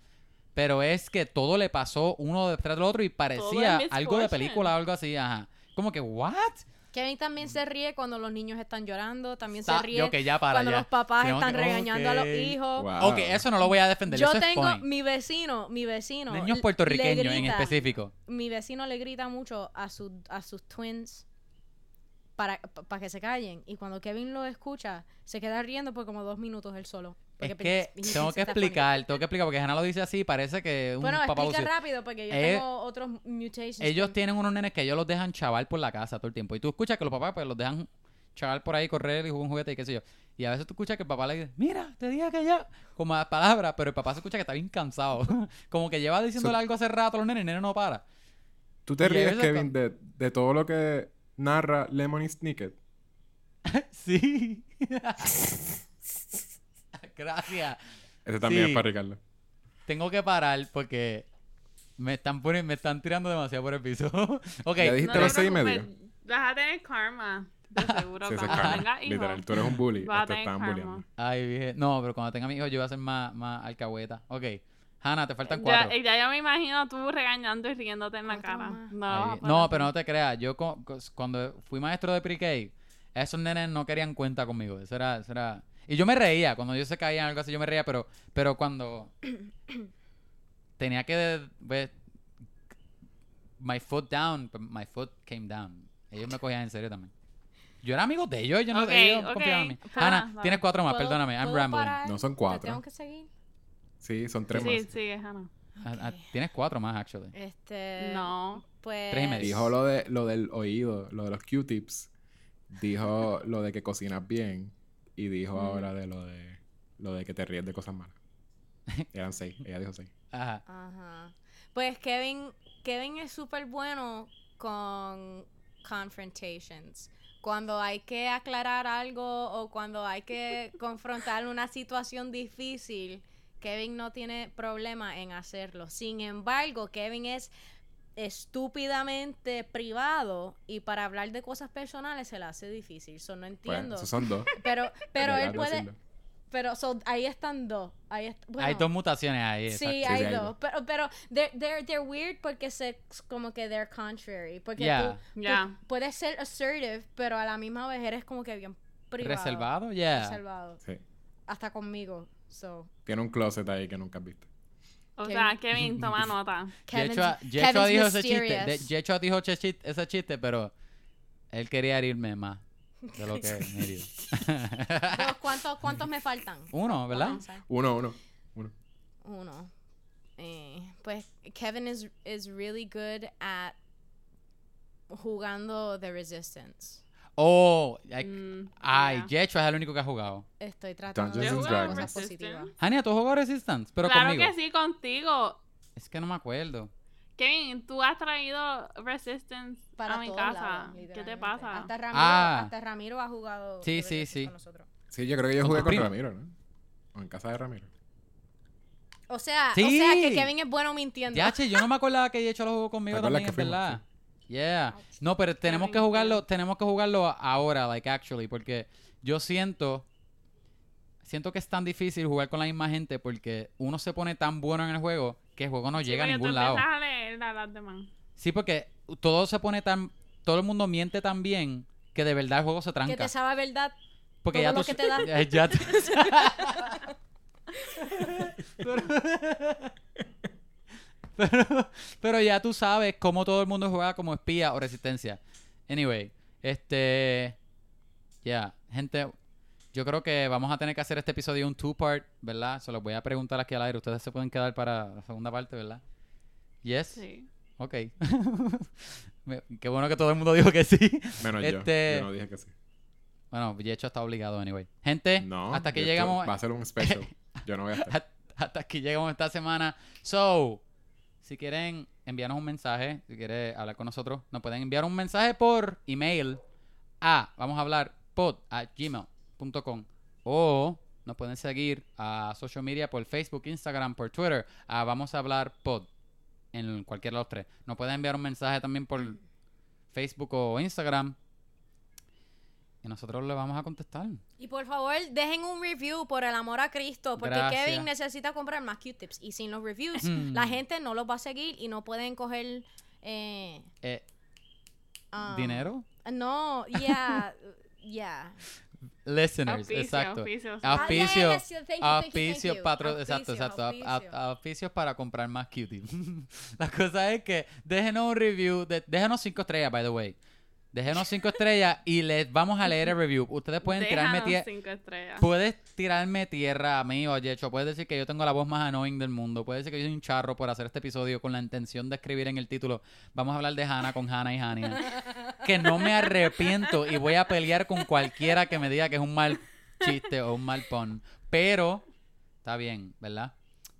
Pero es que todo le pasó uno detrás del otro y parecía algo de misfortune. película o algo así, ajá. Como que, ¿what? Kevin también se ríe cuando los niños están llorando, también se ríe ya para cuando ya. los papás Tengo están que- regañando a los hijos. Wow. Ok, eso no lo voy a defender. Yo eso tengo mi vecino, mi vecino. Niños puertorriqueños en específico. Mi vecino le grita mucho a, sus a sus twins para, para que se callen. Y cuando Kevin lo escucha, se queda riendo por como dos minutos él solo. Es que tengo que explicar, tengo que explicar, porque Hannah lo dice así, parece que un Bueno, papá explica rápido porque yo Eh, tengo otros mutations. Ellos tienen unos nenes que ellos los dejan chaval por la casa todo el tiempo. Y tú escuchas que los papás pues los dejan chaval por ahí, correr y jugar un juguete y qué sé yo. Y a veces tú escuchas que el papá le dice, mira, te dije que ya, como las palabras, pero el papá se escucha que está bien cansado. *laughs* como que lleva diciéndole So- algo hace rato a los nenes y el nene no para. ¿Tú te Y ríes, Kevin, con- de, de todo lo que narra Lemony Snicket? *laughs* sí. *laughs* Gracias. Ese también Sí. es para Ricardo. Tengo que parar porque me están poniendo, me están tirando demasiado por el piso. *laughs* ok. Ya dijiste te los seis y preocupes, medio. Vas a tener karma, de seguro. Sí, es cuando tengas hijos, Literal, tú eres un bully. Te bulleando. Ay, vieje. No, pero cuando tenga mi hijo yo voy a ser más, más alcahueta. Ok. Hannah, te faltan Ya, cuatro. ya yo me imagino tú regañando y riéndote en la cara. más. No, no, pero no te creas. Yo cuando fui maestro de pre-K, esos nenes no querían cuenta conmigo. Eso era, eso era... Y yo me reía. Cuando ellos se caían algo así, yo me reía. Pero, pero cuando tenía que... ver my foot down, but my foot came down. Ellos me cogían en serio también. Yo era amigo de ellos. Yo no Ok, ellos ok. confiaban en mí. Para, para. tienes cuatro más. ¿Puedo- Perdóname. I'm rambling. parar? No son ¿Te cuatro. tengo que seguir? Sí, son tres Sí, más. sí, Hannah. Ah, ah, tienes cuatro más, actually. Este. No. Pues. Tres y medio. Dijo lo, de, lo del oído, lo de los Q-tips. Dijo lo de que cocinas bien. Y dijo Mm. ahora de lo de lo de que te ríes de cosas malas. *laughs* Eran seis. Ella dijo seis. Ajá. Ajá. Pues Kevin, Kevin es súper bueno con confrontations. Cuando hay que aclarar algo o cuando hay que confrontar una situación difícil, Kevin no tiene problema en hacerlo. Sin embargo, Kevin es estúpidamente privado y para hablar de cosas personales se le hace difícil. Eso no Pues, entiendo. esos son dos. *laughs* *laughs* pero pero él puede... decirlo. Pero so, ahí están dos. Ahí est- hay bueno, dos mutaciones ahí. Sí, hay dos. dos. Pero, pero they're, they're, they're weird porque se, como que they're contrary. Porque Yeah. tú, puedes ser assertive, pero a la misma vez eres como que bien privado. ¿Reservado? Yeah. Reservado. Sí. Hasta conmigo. So, Tiene un closet ahí que nunca has visto. O Kevin. sea, Kevin, toma *laughs* nota. Yechua, Yechua dijo ese chiste. mysterious. de- Yechua dijo ese chiste, ese chiste, pero él quería herirme más de lo que me hirió. *laughs* *laughs* ¿cuántos, ¿Cuántos me faltan? Uno, ¿verdad? Uno, uno. Uno. Uno. Eh, pues Kevin is, is really good at jugando The Resistance. Oh, ay, Mm, ay ya. Yechua es el único que ha jugado. Estoy tratando Dungeons de Dragons. cosas positivas. Hania, ¿tú jugó Resistance? Pero claro conmigo. que sí, contigo. Es que no me acuerdo. Kevin, tú has traído Resistance para a mi casa. lados, ¿Qué te pasa? Hasta Ramiro, Ah. hasta Ramiro ha jugado Sí, sí, sí. con nosotros. Sí, yo creo que yo ¿Con jugué con primo? Ramiro, ¿no? O en casa de Ramiro. O sea, Sí. o sea que Kevin es bueno mintiendo. Yache, yo no me acordaba que Yechua lo jugó conmigo ¿Te acuerdas también, es que fuimos? Yeah. No, pero tenemos que jugarlo, tenemos que jugarlo ahora, like actually, porque yo siento siento que es tan difícil jugar con la misma gente porque uno se pone tan bueno en el juego que el juego no Sí, llega a ningún lado. empiezas a leer a las demás. Sí, porque todo se pone tan todo el mundo miente tan bien que de verdad el juego se tranca. que te sabe verdad. porque todo ya lo tú que te da. *laughs* ya- ya te- *laughs* *laughs* pero, pero, ya tú sabes cómo todo el mundo juega como espía o resistencia. Anyway, este ya, gente, yo creo que vamos a tener que hacer este episodio un two part, ¿verdad? Se los voy a preguntar aquí al aire, ustedes se pueden quedar para la segunda parte, ¿verdad? Yes. Sí. Ok. *laughs* Qué bueno que todo el mundo dijo que sí. Menos Este- yo. Yo no dije que sí. Bueno, Yecho está obligado anyway. Gente, No. hasta aquí llegamos. Va a ser un special. *laughs* Yo no voy a estar. hasta aquí llegamos esta semana. So, si quieren enviarnos un mensaje, si quieren hablar con nosotros, nos pueden enviar un mensaje por email a, vamos a hablar, pod a gmail.com o nos pueden seguir a social media por Facebook, Instagram, por Twitter, a vamos a hablar pod en cualquiera de los tres. Nos pueden enviar un mensaje también por Facebook o Instagram y nosotros le vamos a contestar. Y por favor, dejen un review por el amor a Cristo, porque Gracias. Kevin necesita comprar más Q-tips. Y sin los reviews, Mm. la gente no los va a seguir y no pueden coger. Eh, Eh, um, ¿Dinero? No, yeah, *laughs* yeah. Listeners, Auspicio, exacto. auspicio, sí. Yeah, Auspicio, auspicio, exacto, exacto. au- auspicio. au- Auspicios para comprar más cutie. *laughs* La cosa es que déjenos un review, de, déjenos cinco estrellas, by the way. Déjenos cinco estrellas y les vamos a leer el review. Ustedes pueden tirarme Déjanos tierra. cinco estrellas. Puedes tirarme tierra a mí o a Yecho. Puedes decir que yo tengo la voz más annoying del mundo. Puedes decir que yo soy un charro por hacer este episodio con la intención de escribir en el título. Vamos a hablar de Hannah con Hannah y Hania. *laughs* Que no me arrepiento y voy a pelear con cualquiera que me diga que es un mal chiste o un mal pun. Pero está bien, ¿verdad?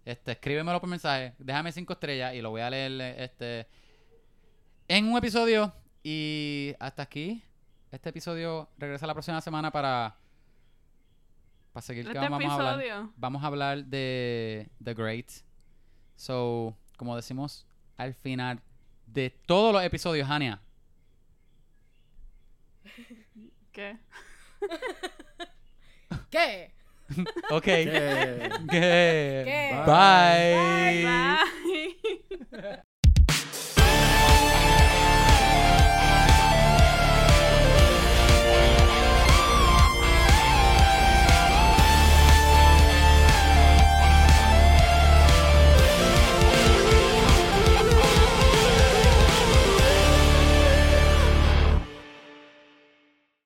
Este, escríbemelo por mensaje. Déjame cinco estrellas y lo voy a leer este, en un episodio. Y hasta aquí. Este episodio regresa la próxima semana para, para seguir que Este vamos a hablar. episodio. Vamos a hablar de The Great. So, como decimos al final de todos los episodios, Hania. *laughs* ¿Qué? *laughs* ¿Qué? *laughs* Ok. ¿Qué? ¿Qué? ¿Qué? Bye. Bye.